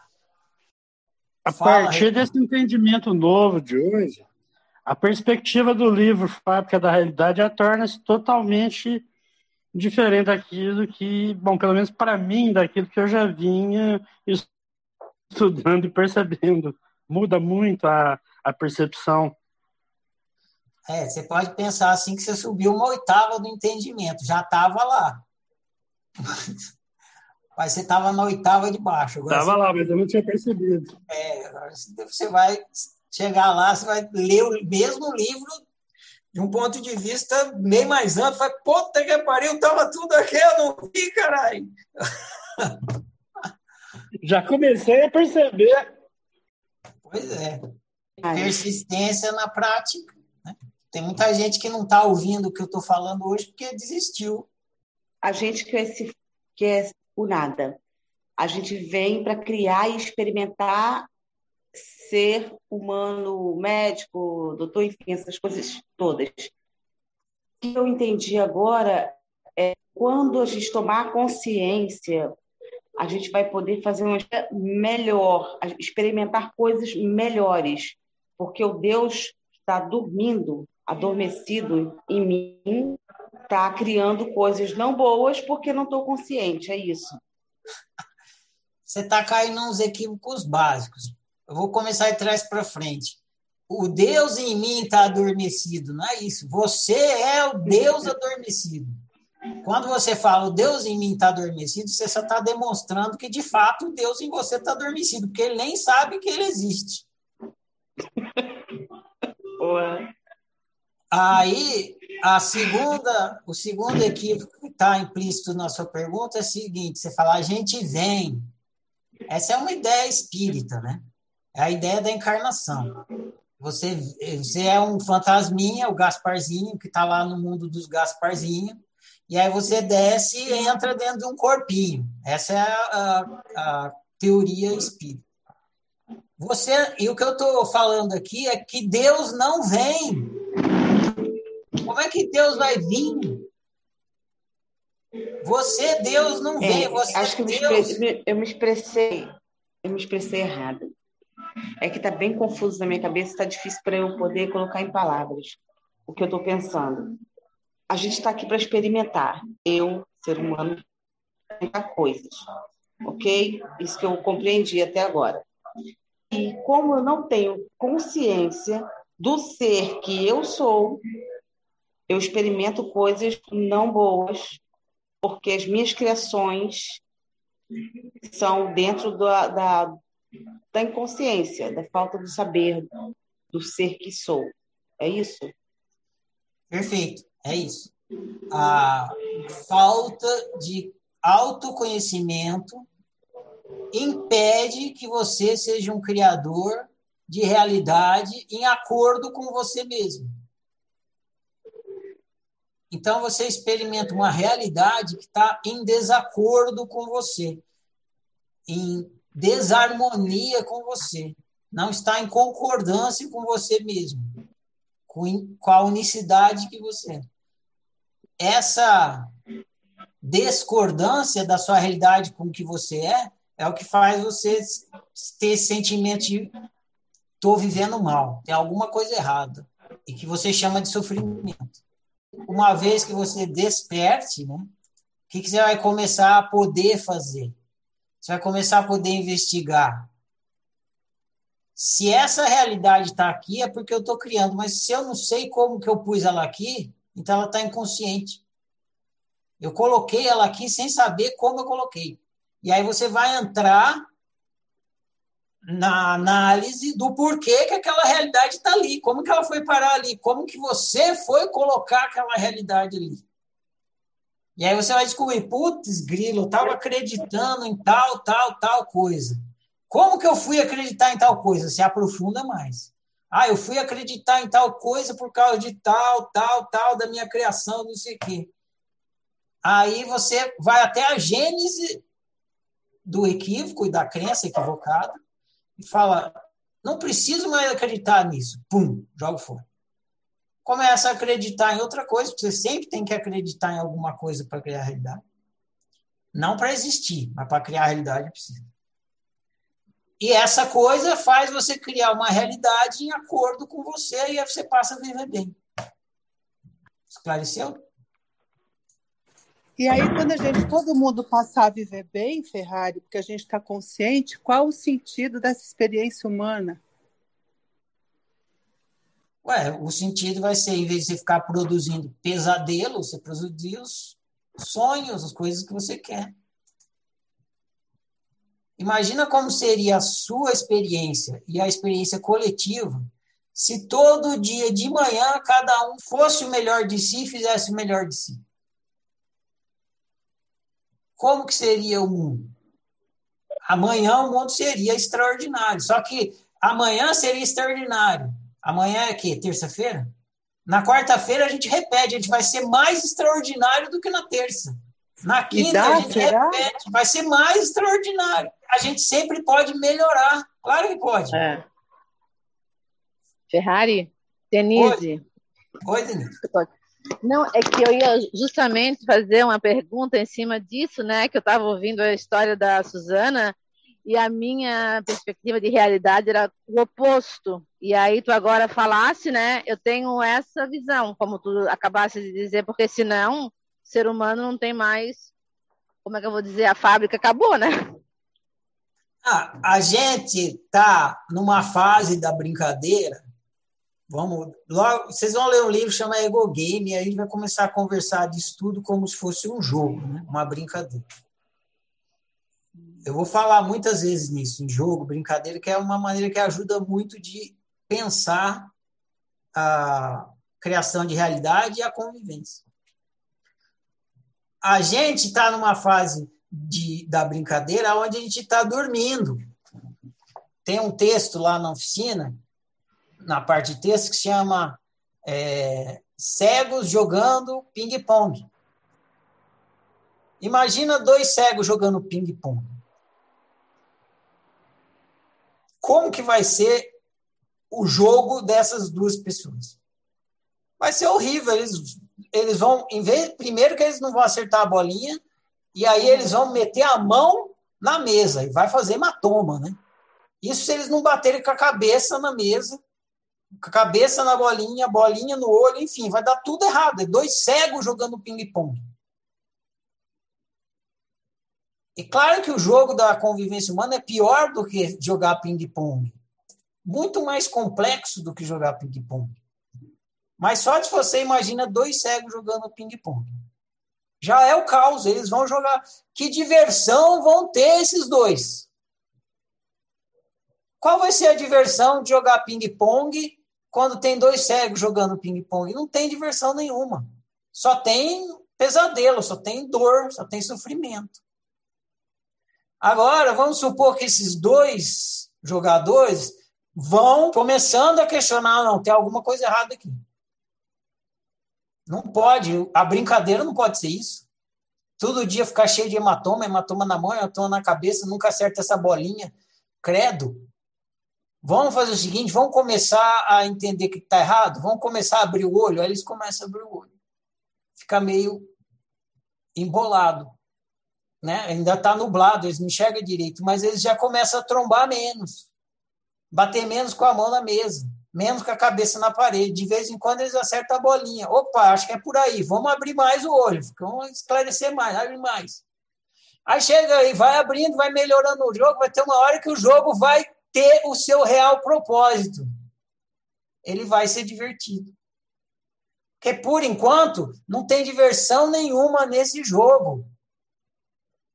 S2: A Fala, partir desse entendimento novo de hoje, a perspectiva do livro Fábrica da Realidade torna-se totalmente diferente daquilo que, bom, pelo menos para mim, daquilo que eu já vinha estudando e percebendo. Muda muito a, a percepção.
S1: É, você pode pensar assim que você subiu uma oitava do entendimento, já estava lá. Mas você estava na oitava de baixo.
S2: Estava lá, mas eu não tinha percebido.
S1: É, você vai chegar lá, você vai ler o mesmo livro de um ponto de vista bem mais amplo. Falei, puta que pariu, tava tudo aqui, eu não vi, caralho.
S2: Já comecei a perceber.
S1: Pois é. Persistência na prática. Né? Tem muita gente que não está ouvindo o que eu estou falando hoje porque desistiu.
S12: A gente quer, se, quer o nada. A gente vem para criar e experimentar ser humano, médico, doutor, enfim, essas coisas todas. O que eu entendi agora é quando a gente tomar consciência, a gente vai poder fazer uma melhor, experimentar coisas melhores, porque o Deus está dormindo, adormecido em mim, está criando coisas não boas porque não estou consciente, é isso.
S1: Você está caindo nos equívocos básicos. Eu vou começar de trás para frente. O Deus em mim está adormecido, não é isso. Você é o Deus adormecido. Quando você fala o Deus em mim está adormecido, você só está demonstrando que de fato o Deus em você está adormecido, porque ele nem sabe que ele existe.
S12: Boa.
S1: Aí, a segunda, o segundo equívoco que está implícito na sua pergunta é o seguinte: você fala, a gente vem. Essa é uma ideia espírita, né? É a ideia da encarnação. Você, você é um fantasminha, o Gasparzinho, que está lá no mundo dos Gasparzinhos, e aí você desce e entra dentro de um corpinho. Essa é a, a, a teoria espírita. Você, e o que eu estou falando aqui é que Deus não vem. Como é que Deus vai vir? Você, Deus, não vem.
S12: É,
S1: você,
S12: acho que
S1: Deus...
S12: eu me expressei, eu me expressei errado. É que está bem confuso na minha cabeça, está difícil para eu poder colocar em palavras o que eu estou pensando. A gente está aqui para experimentar. Eu, ser humano, experimentar coisas, ok? Isso que eu compreendi até agora. E como eu não tenho consciência do ser que eu sou, eu experimento coisas não boas, porque as minhas criações são dentro da, da, da inconsciência, da falta de saber do ser que sou. É isso?
S1: Perfeito, é isso. A falta de autoconhecimento impede que você seja um criador de realidade em acordo com você mesmo. Então você experimenta uma realidade que está em desacordo com você, em desarmonia com você, não está em concordância com você mesmo, com, com a unicidade que você é. Essa discordância da sua realidade com o que você é é o que faz você ter esse sentimento de estou vivendo mal, tem alguma coisa errada, e que você chama de sofrimento. Uma vez que você desperte, né, o que, que você vai começar a poder fazer? Você vai começar a poder investigar. Se essa realidade está aqui, é porque eu estou criando, mas se eu não sei como que eu pus ela aqui, então ela está inconsciente. Eu coloquei ela aqui sem saber como eu coloquei. E aí você vai entrar na análise do porquê que aquela realidade está ali, como que ela foi parar ali, como que você foi colocar aquela realidade ali. E aí você vai descobrir, putz, grilo, eu estava acreditando em tal, tal, tal coisa. Como que eu fui acreditar em tal coisa? Se aprofunda mais. Ah, eu fui acreditar em tal coisa por causa de tal, tal, tal, da minha criação, não sei o quê. Aí você vai até a gênese do equívoco e da crença equivocada e fala: não preciso mais acreditar nisso. Pum, joga fora começa a acreditar em outra coisa, porque você sempre tem que acreditar em alguma coisa para criar a realidade. Não para existir, mas para criar a realidade precisa. E essa coisa faz você criar uma realidade em acordo com você e aí você passa a viver bem. Esclareceu?
S10: E aí, quando a gente, todo mundo passar a viver bem, Ferrari, porque a gente está consciente, qual o sentido dessa experiência humana?
S1: Ué, o sentido vai ser, em vez de você ficar produzindo pesadelos, você produzir os sonhos, as coisas que você quer. Imagina como seria a sua experiência e a experiência coletiva se todo dia de manhã cada um fosse o melhor de si e fizesse o melhor de si? Como que seria o mundo? Amanhã o mundo seria extraordinário. Só que amanhã seria extraordinário. Amanhã é que terça-feira? Na quarta-feira a gente repete, a gente vai ser mais extraordinário do que na terça. Na quinta dá, a gente será? repete, vai ser mais extraordinário. A gente sempre pode melhorar. Claro que pode. É.
S8: Ferrari, Denise.
S1: Oi, Oi Denise.
S8: Não, é que eu ia justamente fazer uma pergunta em cima disso, né? Que eu estava ouvindo a história da Suzana e a minha perspectiva de realidade era o oposto. E aí tu agora falasse, né? Eu tenho essa visão, como tu acabaste de dizer, porque senão o ser humano não tem mais, como é que eu vou dizer, a fábrica acabou, né?
S1: Ah, a gente tá numa fase da brincadeira Vamos, logo, vocês vão ler um livro chama Ego Game, e aí a gente vai começar a conversar disso tudo como se fosse um jogo, né? uma brincadeira. Eu vou falar muitas vezes nisso, em jogo, brincadeira, que é uma maneira que ajuda muito de pensar a criação de realidade e a convivência. A gente está numa fase de, da brincadeira onde a gente está dormindo. Tem um texto lá na oficina na parte de texto que se chama é, Cegos jogando ping-pong. Imagina dois cegos jogando ping-pong. Como que vai ser o jogo dessas duas pessoas? Vai ser horrível. Eles, eles vão, em vez, primeiro que eles não vão acertar a bolinha, e aí eles vão meter a mão na mesa e vai fazer hematoma, né? Isso se eles não baterem com a cabeça na mesa cabeça na bolinha, bolinha no olho, enfim, vai dar tudo errado. É dois cegos jogando ping-pong. E claro que o jogo da convivência humana é pior do que jogar ping-pong. Muito mais complexo do que jogar ping-pong. Mas só se você imagina dois cegos jogando ping-pong. Já é o caos, eles vão jogar. Que diversão vão ter esses dois? Qual vai ser a diversão de jogar ping-pong quando tem dois cegos jogando ping-pong? Não tem diversão nenhuma. Só tem pesadelo, só tem dor, só tem sofrimento. Agora, vamos supor que esses dois jogadores vão começando a questionar, não, tem alguma coisa errada aqui. Não pode, a brincadeira não pode ser isso. Todo dia ficar cheio de hematoma, hematoma na mão, hematoma na cabeça, nunca acerta essa bolinha. Credo. Vamos fazer o seguinte, vamos começar a entender que está errado, vamos começar a abrir o olho. Aí eles começam a abrir o olho. Fica meio embolado. Né? Ainda está nublado, eles não enxergam direito, mas eles já começam a trombar menos. Bater menos com a mão na mesa, menos com a cabeça na parede. De vez em quando eles acertam a bolinha. Opa, acho que é por aí. Vamos abrir mais o olho, vamos esclarecer mais, abre mais. Aí chega aí, vai abrindo, vai melhorando o jogo, vai ter uma hora que o jogo vai ter o seu real propósito. Ele vai ser divertido. Porque, por enquanto, não tem diversão nenhuma nesse jogo.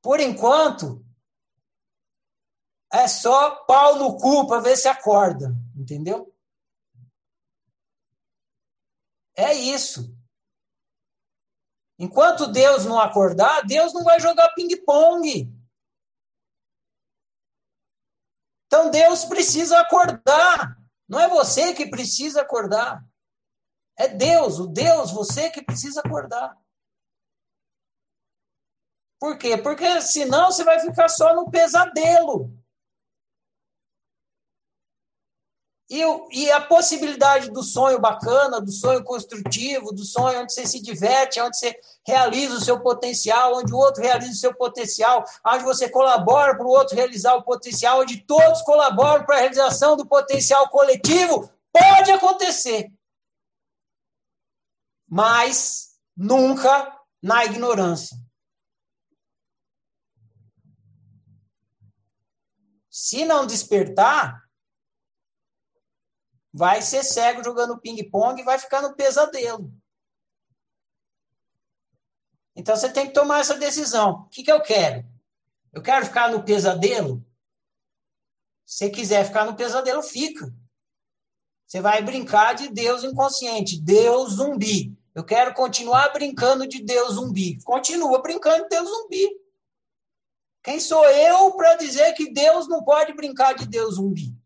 S1: Por enquanto, é só pau no cu para ver se acorda. Entendeu? É isso. Enquanto Deus não acordar, Deus não vai jogar ping-pong. Então Deus precisa acordar. Não é você que precisa acordar. É Deus, o Deus, você que precisa acordar. Por quê? Porque senão você vai ficar só no pesadelo. E, e a possibilidade do sonho bacana, do sonho construtivo, do sonho onde você se diverte, onde você realiza o seu potencial, onde o outro realiza o seu potencial, onde você colabora para o outro realizar o potencial, onde todos colaboram para a realização do potencial coletivo, pode acontecer. Mas nunca na ignorância. Se não despertar, vai ser cego jogando ping-pong e vai ficar no pesadelo. Então você tem que tomar essa decisão. O que, que eu quero? Eu quero ficar no pesadelo? Se quiser ficar no pesadelo, fica. Você vai brincar de Deus inconsciente, Deus zumbi. Eu quero continuar brincando de Deus zumbi. Continua brincando de Deus zumbi. Quem sou eu para dizer que Deus não pode brincar de Deus zumbi?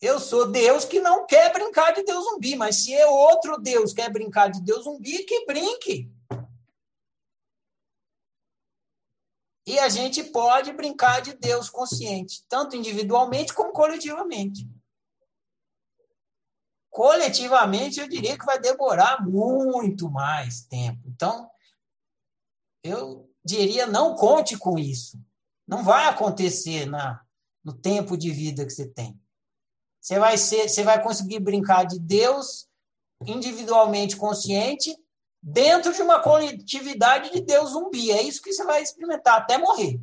S1: Eu sou Deus que não quer brincar de Deus zumbi, mas se é outro Deus quer brincar de Deus zumbi, que brinque. E a gente pode brincar de Deus consciente, tanto individualmente como coletivamente. Coletivamente, eu diria que vai demorar muito mais tempo. Então, eu diria, não conte com isso. Não vai acontecer na, no tempo de vida que você tem. Você vai ser, você vai conseguir brincar de Deus individualmente consciente dentro de uma coletividade de Deus zumbi. É isso que você vai experimentar até morrer.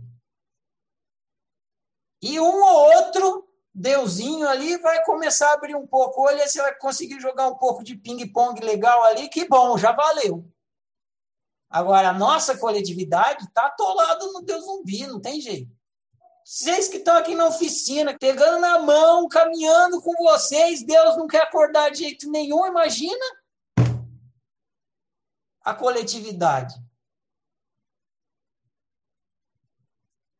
S1: E um ou outro deusinho ali vai começar a abrir um pouco o olho, você vai conseguir jogar um pouco de ping-pong legal ali, que bom, já valeu. Agora, a nossa coletividade está atolada no Deus zumbi, não tem jeito. Vocês que estão aqui na oficina, pegando na mão, caminhando com vocês, Deus não quer acordar de jeito nenhum, imagina a coletividade.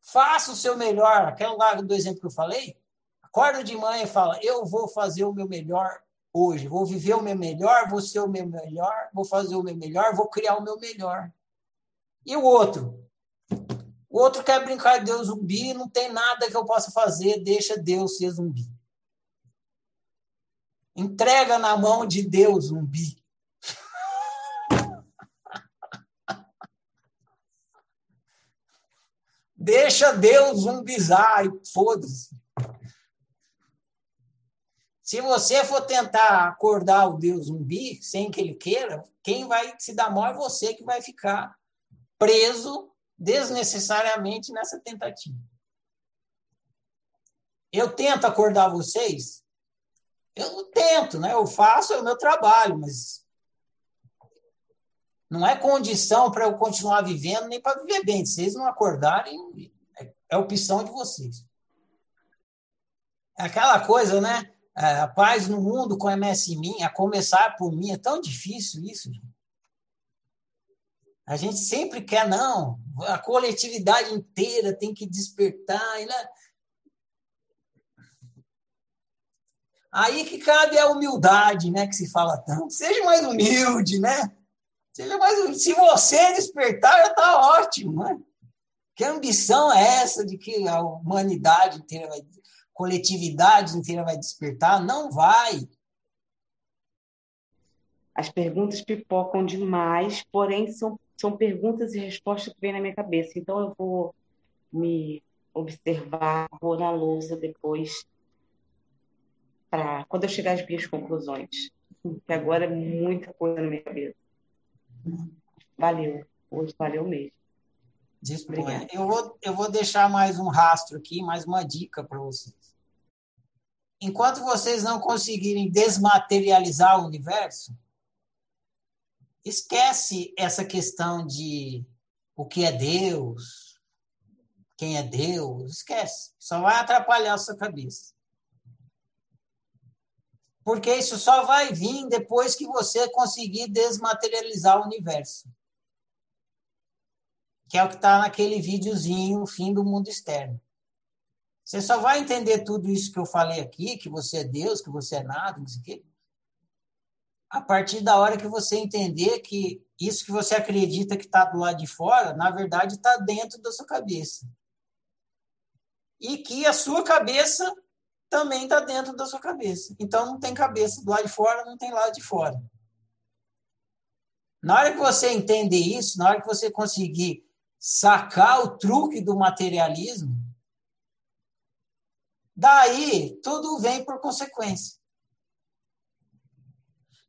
S1: Faça o seu melhor. Aquele lado do exemplo que eu falei, acorda de manhã e fala: Eu vou fazer o meu melhor hoje, vou viver o meu melhor, vou ser o meu melhor, vou fazer o meu melhor, vou criar o meu melhor. E o outro? O outro quer brincar de Deus zumbi, não tem nada que eu possa fazer, deixa Deus ser zumbi. Entrega na mão de Deus zumbi. Deixa Deus zumbizar e foda-se. Se você for tentar acordar o Deus zumbi sem que ele queira, quem vai se dar mal é você que vai ficar preso desnecessariamente nessa tentativa. Eu tento acordar vocês, eu tento, né? Eu faço é o meu trabalho, mas não é condição para eu continuar vivendo nem para viver bem. Se vocês não acordarem, é, opção de vocês. É aquela coisa, né? É, a paz no mundo começa em mim, a começar por mim. É tão difícil isso. A gente sempre quer, não, a coletividade inteira tem que despertar. Né? Aí que cabe a humildade, né? Que se fala tanto. Seja mais humilde, né? Seja mais Se você despertar, já está ótimo, né? Que ambição é essa de que a humanidade inteira vai, coletividade inteira vai despertar? Não vai.
S12: As perguntas pipocam demais, porém são, são perguntas e respostas que vêm na minha cabeça. Então eu vou me observar, vou na lousa depois, para quando eu chegar às minhas conclusões. Que agora é muita coisa na minha cabeça. Valeu. Hoje valeu mesmo.
S1: Disponha. Eu vou, eu vou deixar mais um rastro aqui, mais uma dica para vocês. Enquanto vocês não conseguirem desmaterializar o universo, esquece essa questão de o que é Deus, quem é Deus, esquece. Só vai atrapalhar a sua cabeça. Porque isso só vai vir depois que você conseguir desmaterializar o universo. Que é o que está naquele videozinho, o fim do mundo externo. Você só vai entender tudo isso que eu falei aqui, que você é Deus, que você é nada, não sei o quê, a partir da hora que você entender que isso que você acredita que está do lado de fora, na verdade está dentro da sua cabeça. E que a sua cabeça também está dentro da sua cabeça. Então não tem cabeça do lado de fora, não tem lado de fora. Na hora que você entender isso, na hora que você conseguir sacar o truque do materialismo, daí tudo vem por consequência.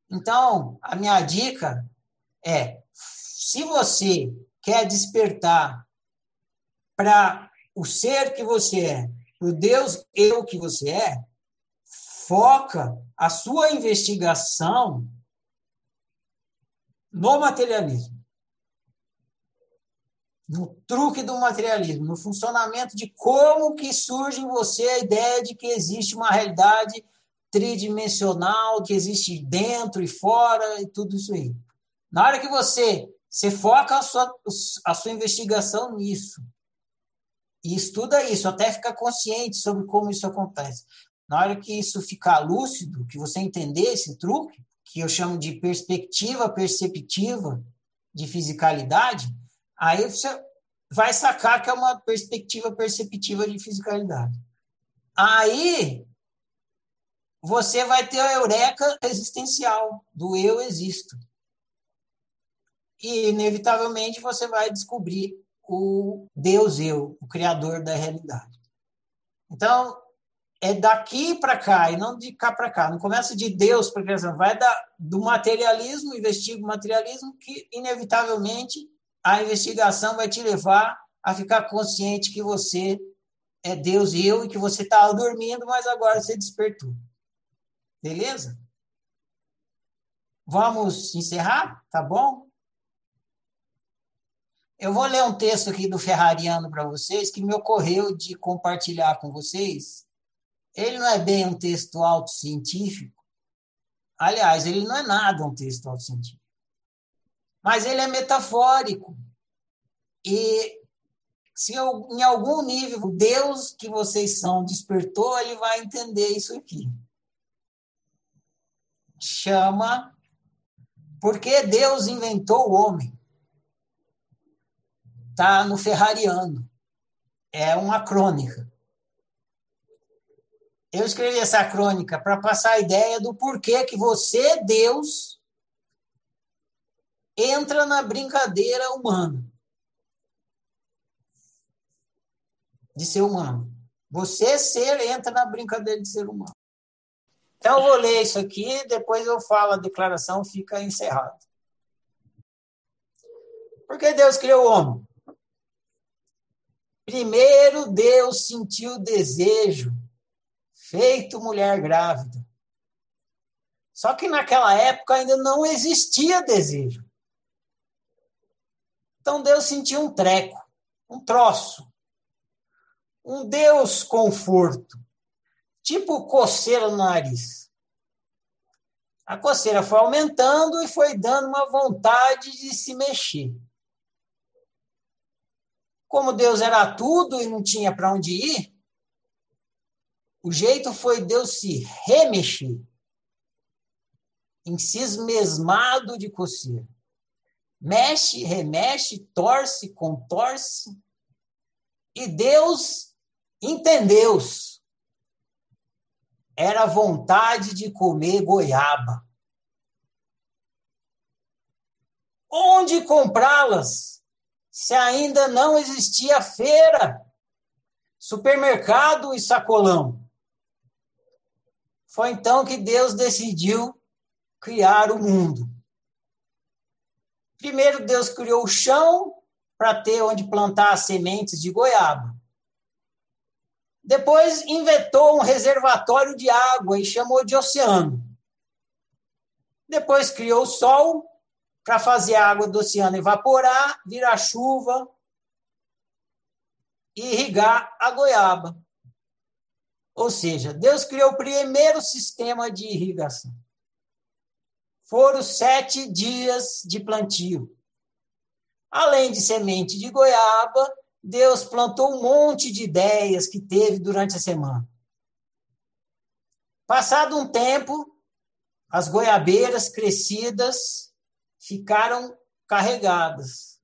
S1: Então, a minha dica é: se você quer despertar para o ser que você é, para o Deus eu que você é, foca a sua investigação no materialismo. No truque do materialismo, no funcionamento de como que surge em você a ideia de que existe uma realidade tridimensional, que existe dentro e fora e tudo isso aí. Na hora que você, você foca a sua, a sua investigação nisso, e estuda isso, até ficar consciente sobre como isso acontece. Na hora que isso ficar lúcido, que você entender esse truque, que eu chamo de perspectiva perceptiva de fisicalidade, aí você vai sacar que é uma perspectiva perceptiva de fisicalidade. Aí você vai ter a eureka existencial do eu existo. E, inevitavelmente, você vai descobrir o Deus eu, o criador da realidade. Então, é daqui para cá e não de cá para cá. Não começa de Deus para criação, vai da, do materialismo, investiga o materialismo, que inevitavelmente a investigação vai te levar a ficar consciente que você é Deus e eu e que você estava dormindo, mas agora você despertou. Beleza? Vamos encerrar? Tá bom? Eu vou ler um texto aqui do Ferrariano para vocês que me ocorreu de compartilhar com vocês. Ele não é bem um texto autocientífico. Aliás, ele não é nada um texto autocientífico. Mas ele é metafórico. E se eu, em algum nível Deus que vocês são despertou, ele vai entender isso aqui. Chama porque Deus inventou o homem está no Ferrariano. É uma crônica. Eu escrevi essa crônica para passar a ideia do porquê que você, Deus, entra na brincadeira humana. De ser humano. Você, ser, entra na brincadeira de ser humano. Então, eu vou ler isso aqui, depois eu falo a declaração, fica encerrado. Por que Deus criou o homem? Primeiro Deus sentiu desejo, feito mulher grávida. Só que naquela época ainda não existia desejo. Então Deus sentiu um treco, um troço, um Deus conforto, tipo coceira no nariz. A coceira foi aumentando e foi dando uma vontade de se mexer. Como Deus era tudo e não tinha para onde ir, o jeito foi Deus se remexer, encismesmado de coceira. Mexe, remexe, torce, contorce. E Deus entendeu. Era vontade de comer goiaba. Onde comprá-las? se ainda não existia feira, supermercado e sacolão. Foi então que Deus decidiu criar o mundo. Primeiro, Deus criou o chão para ter onde plantar as sementes de goiaba. Depois, inventou um reservatório de água e chamou de oceano. Depois, criou o sol para fazer a água do oceano evaporar, virar chuva e irrigar a goiaba. Ou seja, Deus criou o primeiro sistema de irrigação. Foram sete dias de plantio. Além de semente de goiaba, Deus plantou um monte de ideias que teve durante a semana. Passado um tempo, as goiabeiras crescidas ficaram carregadas.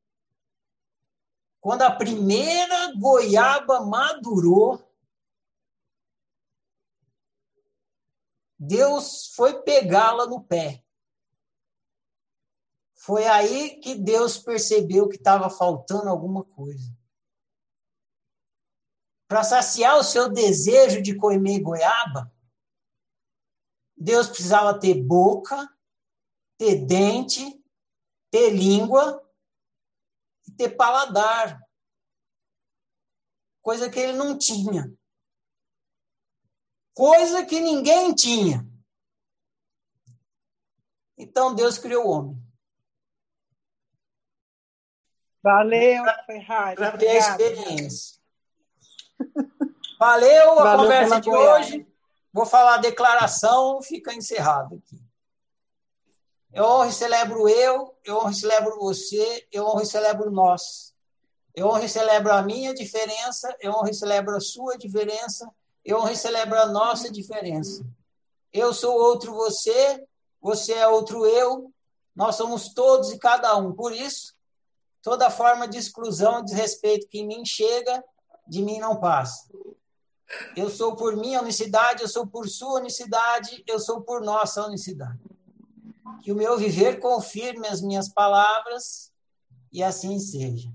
S1: Quando a primeira goiaba madurou, Deus foi pegá-la no pé. Foi aí que Deus percebeu que estava faltando alguma coisa. Para saciar o seu desejo de comer goiaba, Deus precisava ter boca, ter dente ter língua e ter paladar. Coisa que ele não tinha. Coisa que ninguém tinha. Então Deus criou o homem.
S10: Valeu, Ferrari.
S1: Para ter a experiência. Valeu a
S10: Valeu
S1: conversa de
S10: boiada.
S1: hoje. Vou falar a declaração, fica encerrado aqui. Eu honro e celebro eu, eu honro e celebro você, eu honro e celebro nós. Eu honro e celebro a minha diferença, eu honro e celebro a sua diferença, eu honro e celebro a nossa diferença. Eu sou outro você, você é outro eu, nós somos todos e cada um. Por isso, toda forma de exclusão, desrespeito que em mim chega, de mim não passa. Eu sou por minha unicidade, eu sou por sua unicidade, eu sou por nossa unicidade. Que o meu viver confirme as minhas palavras e assim seja.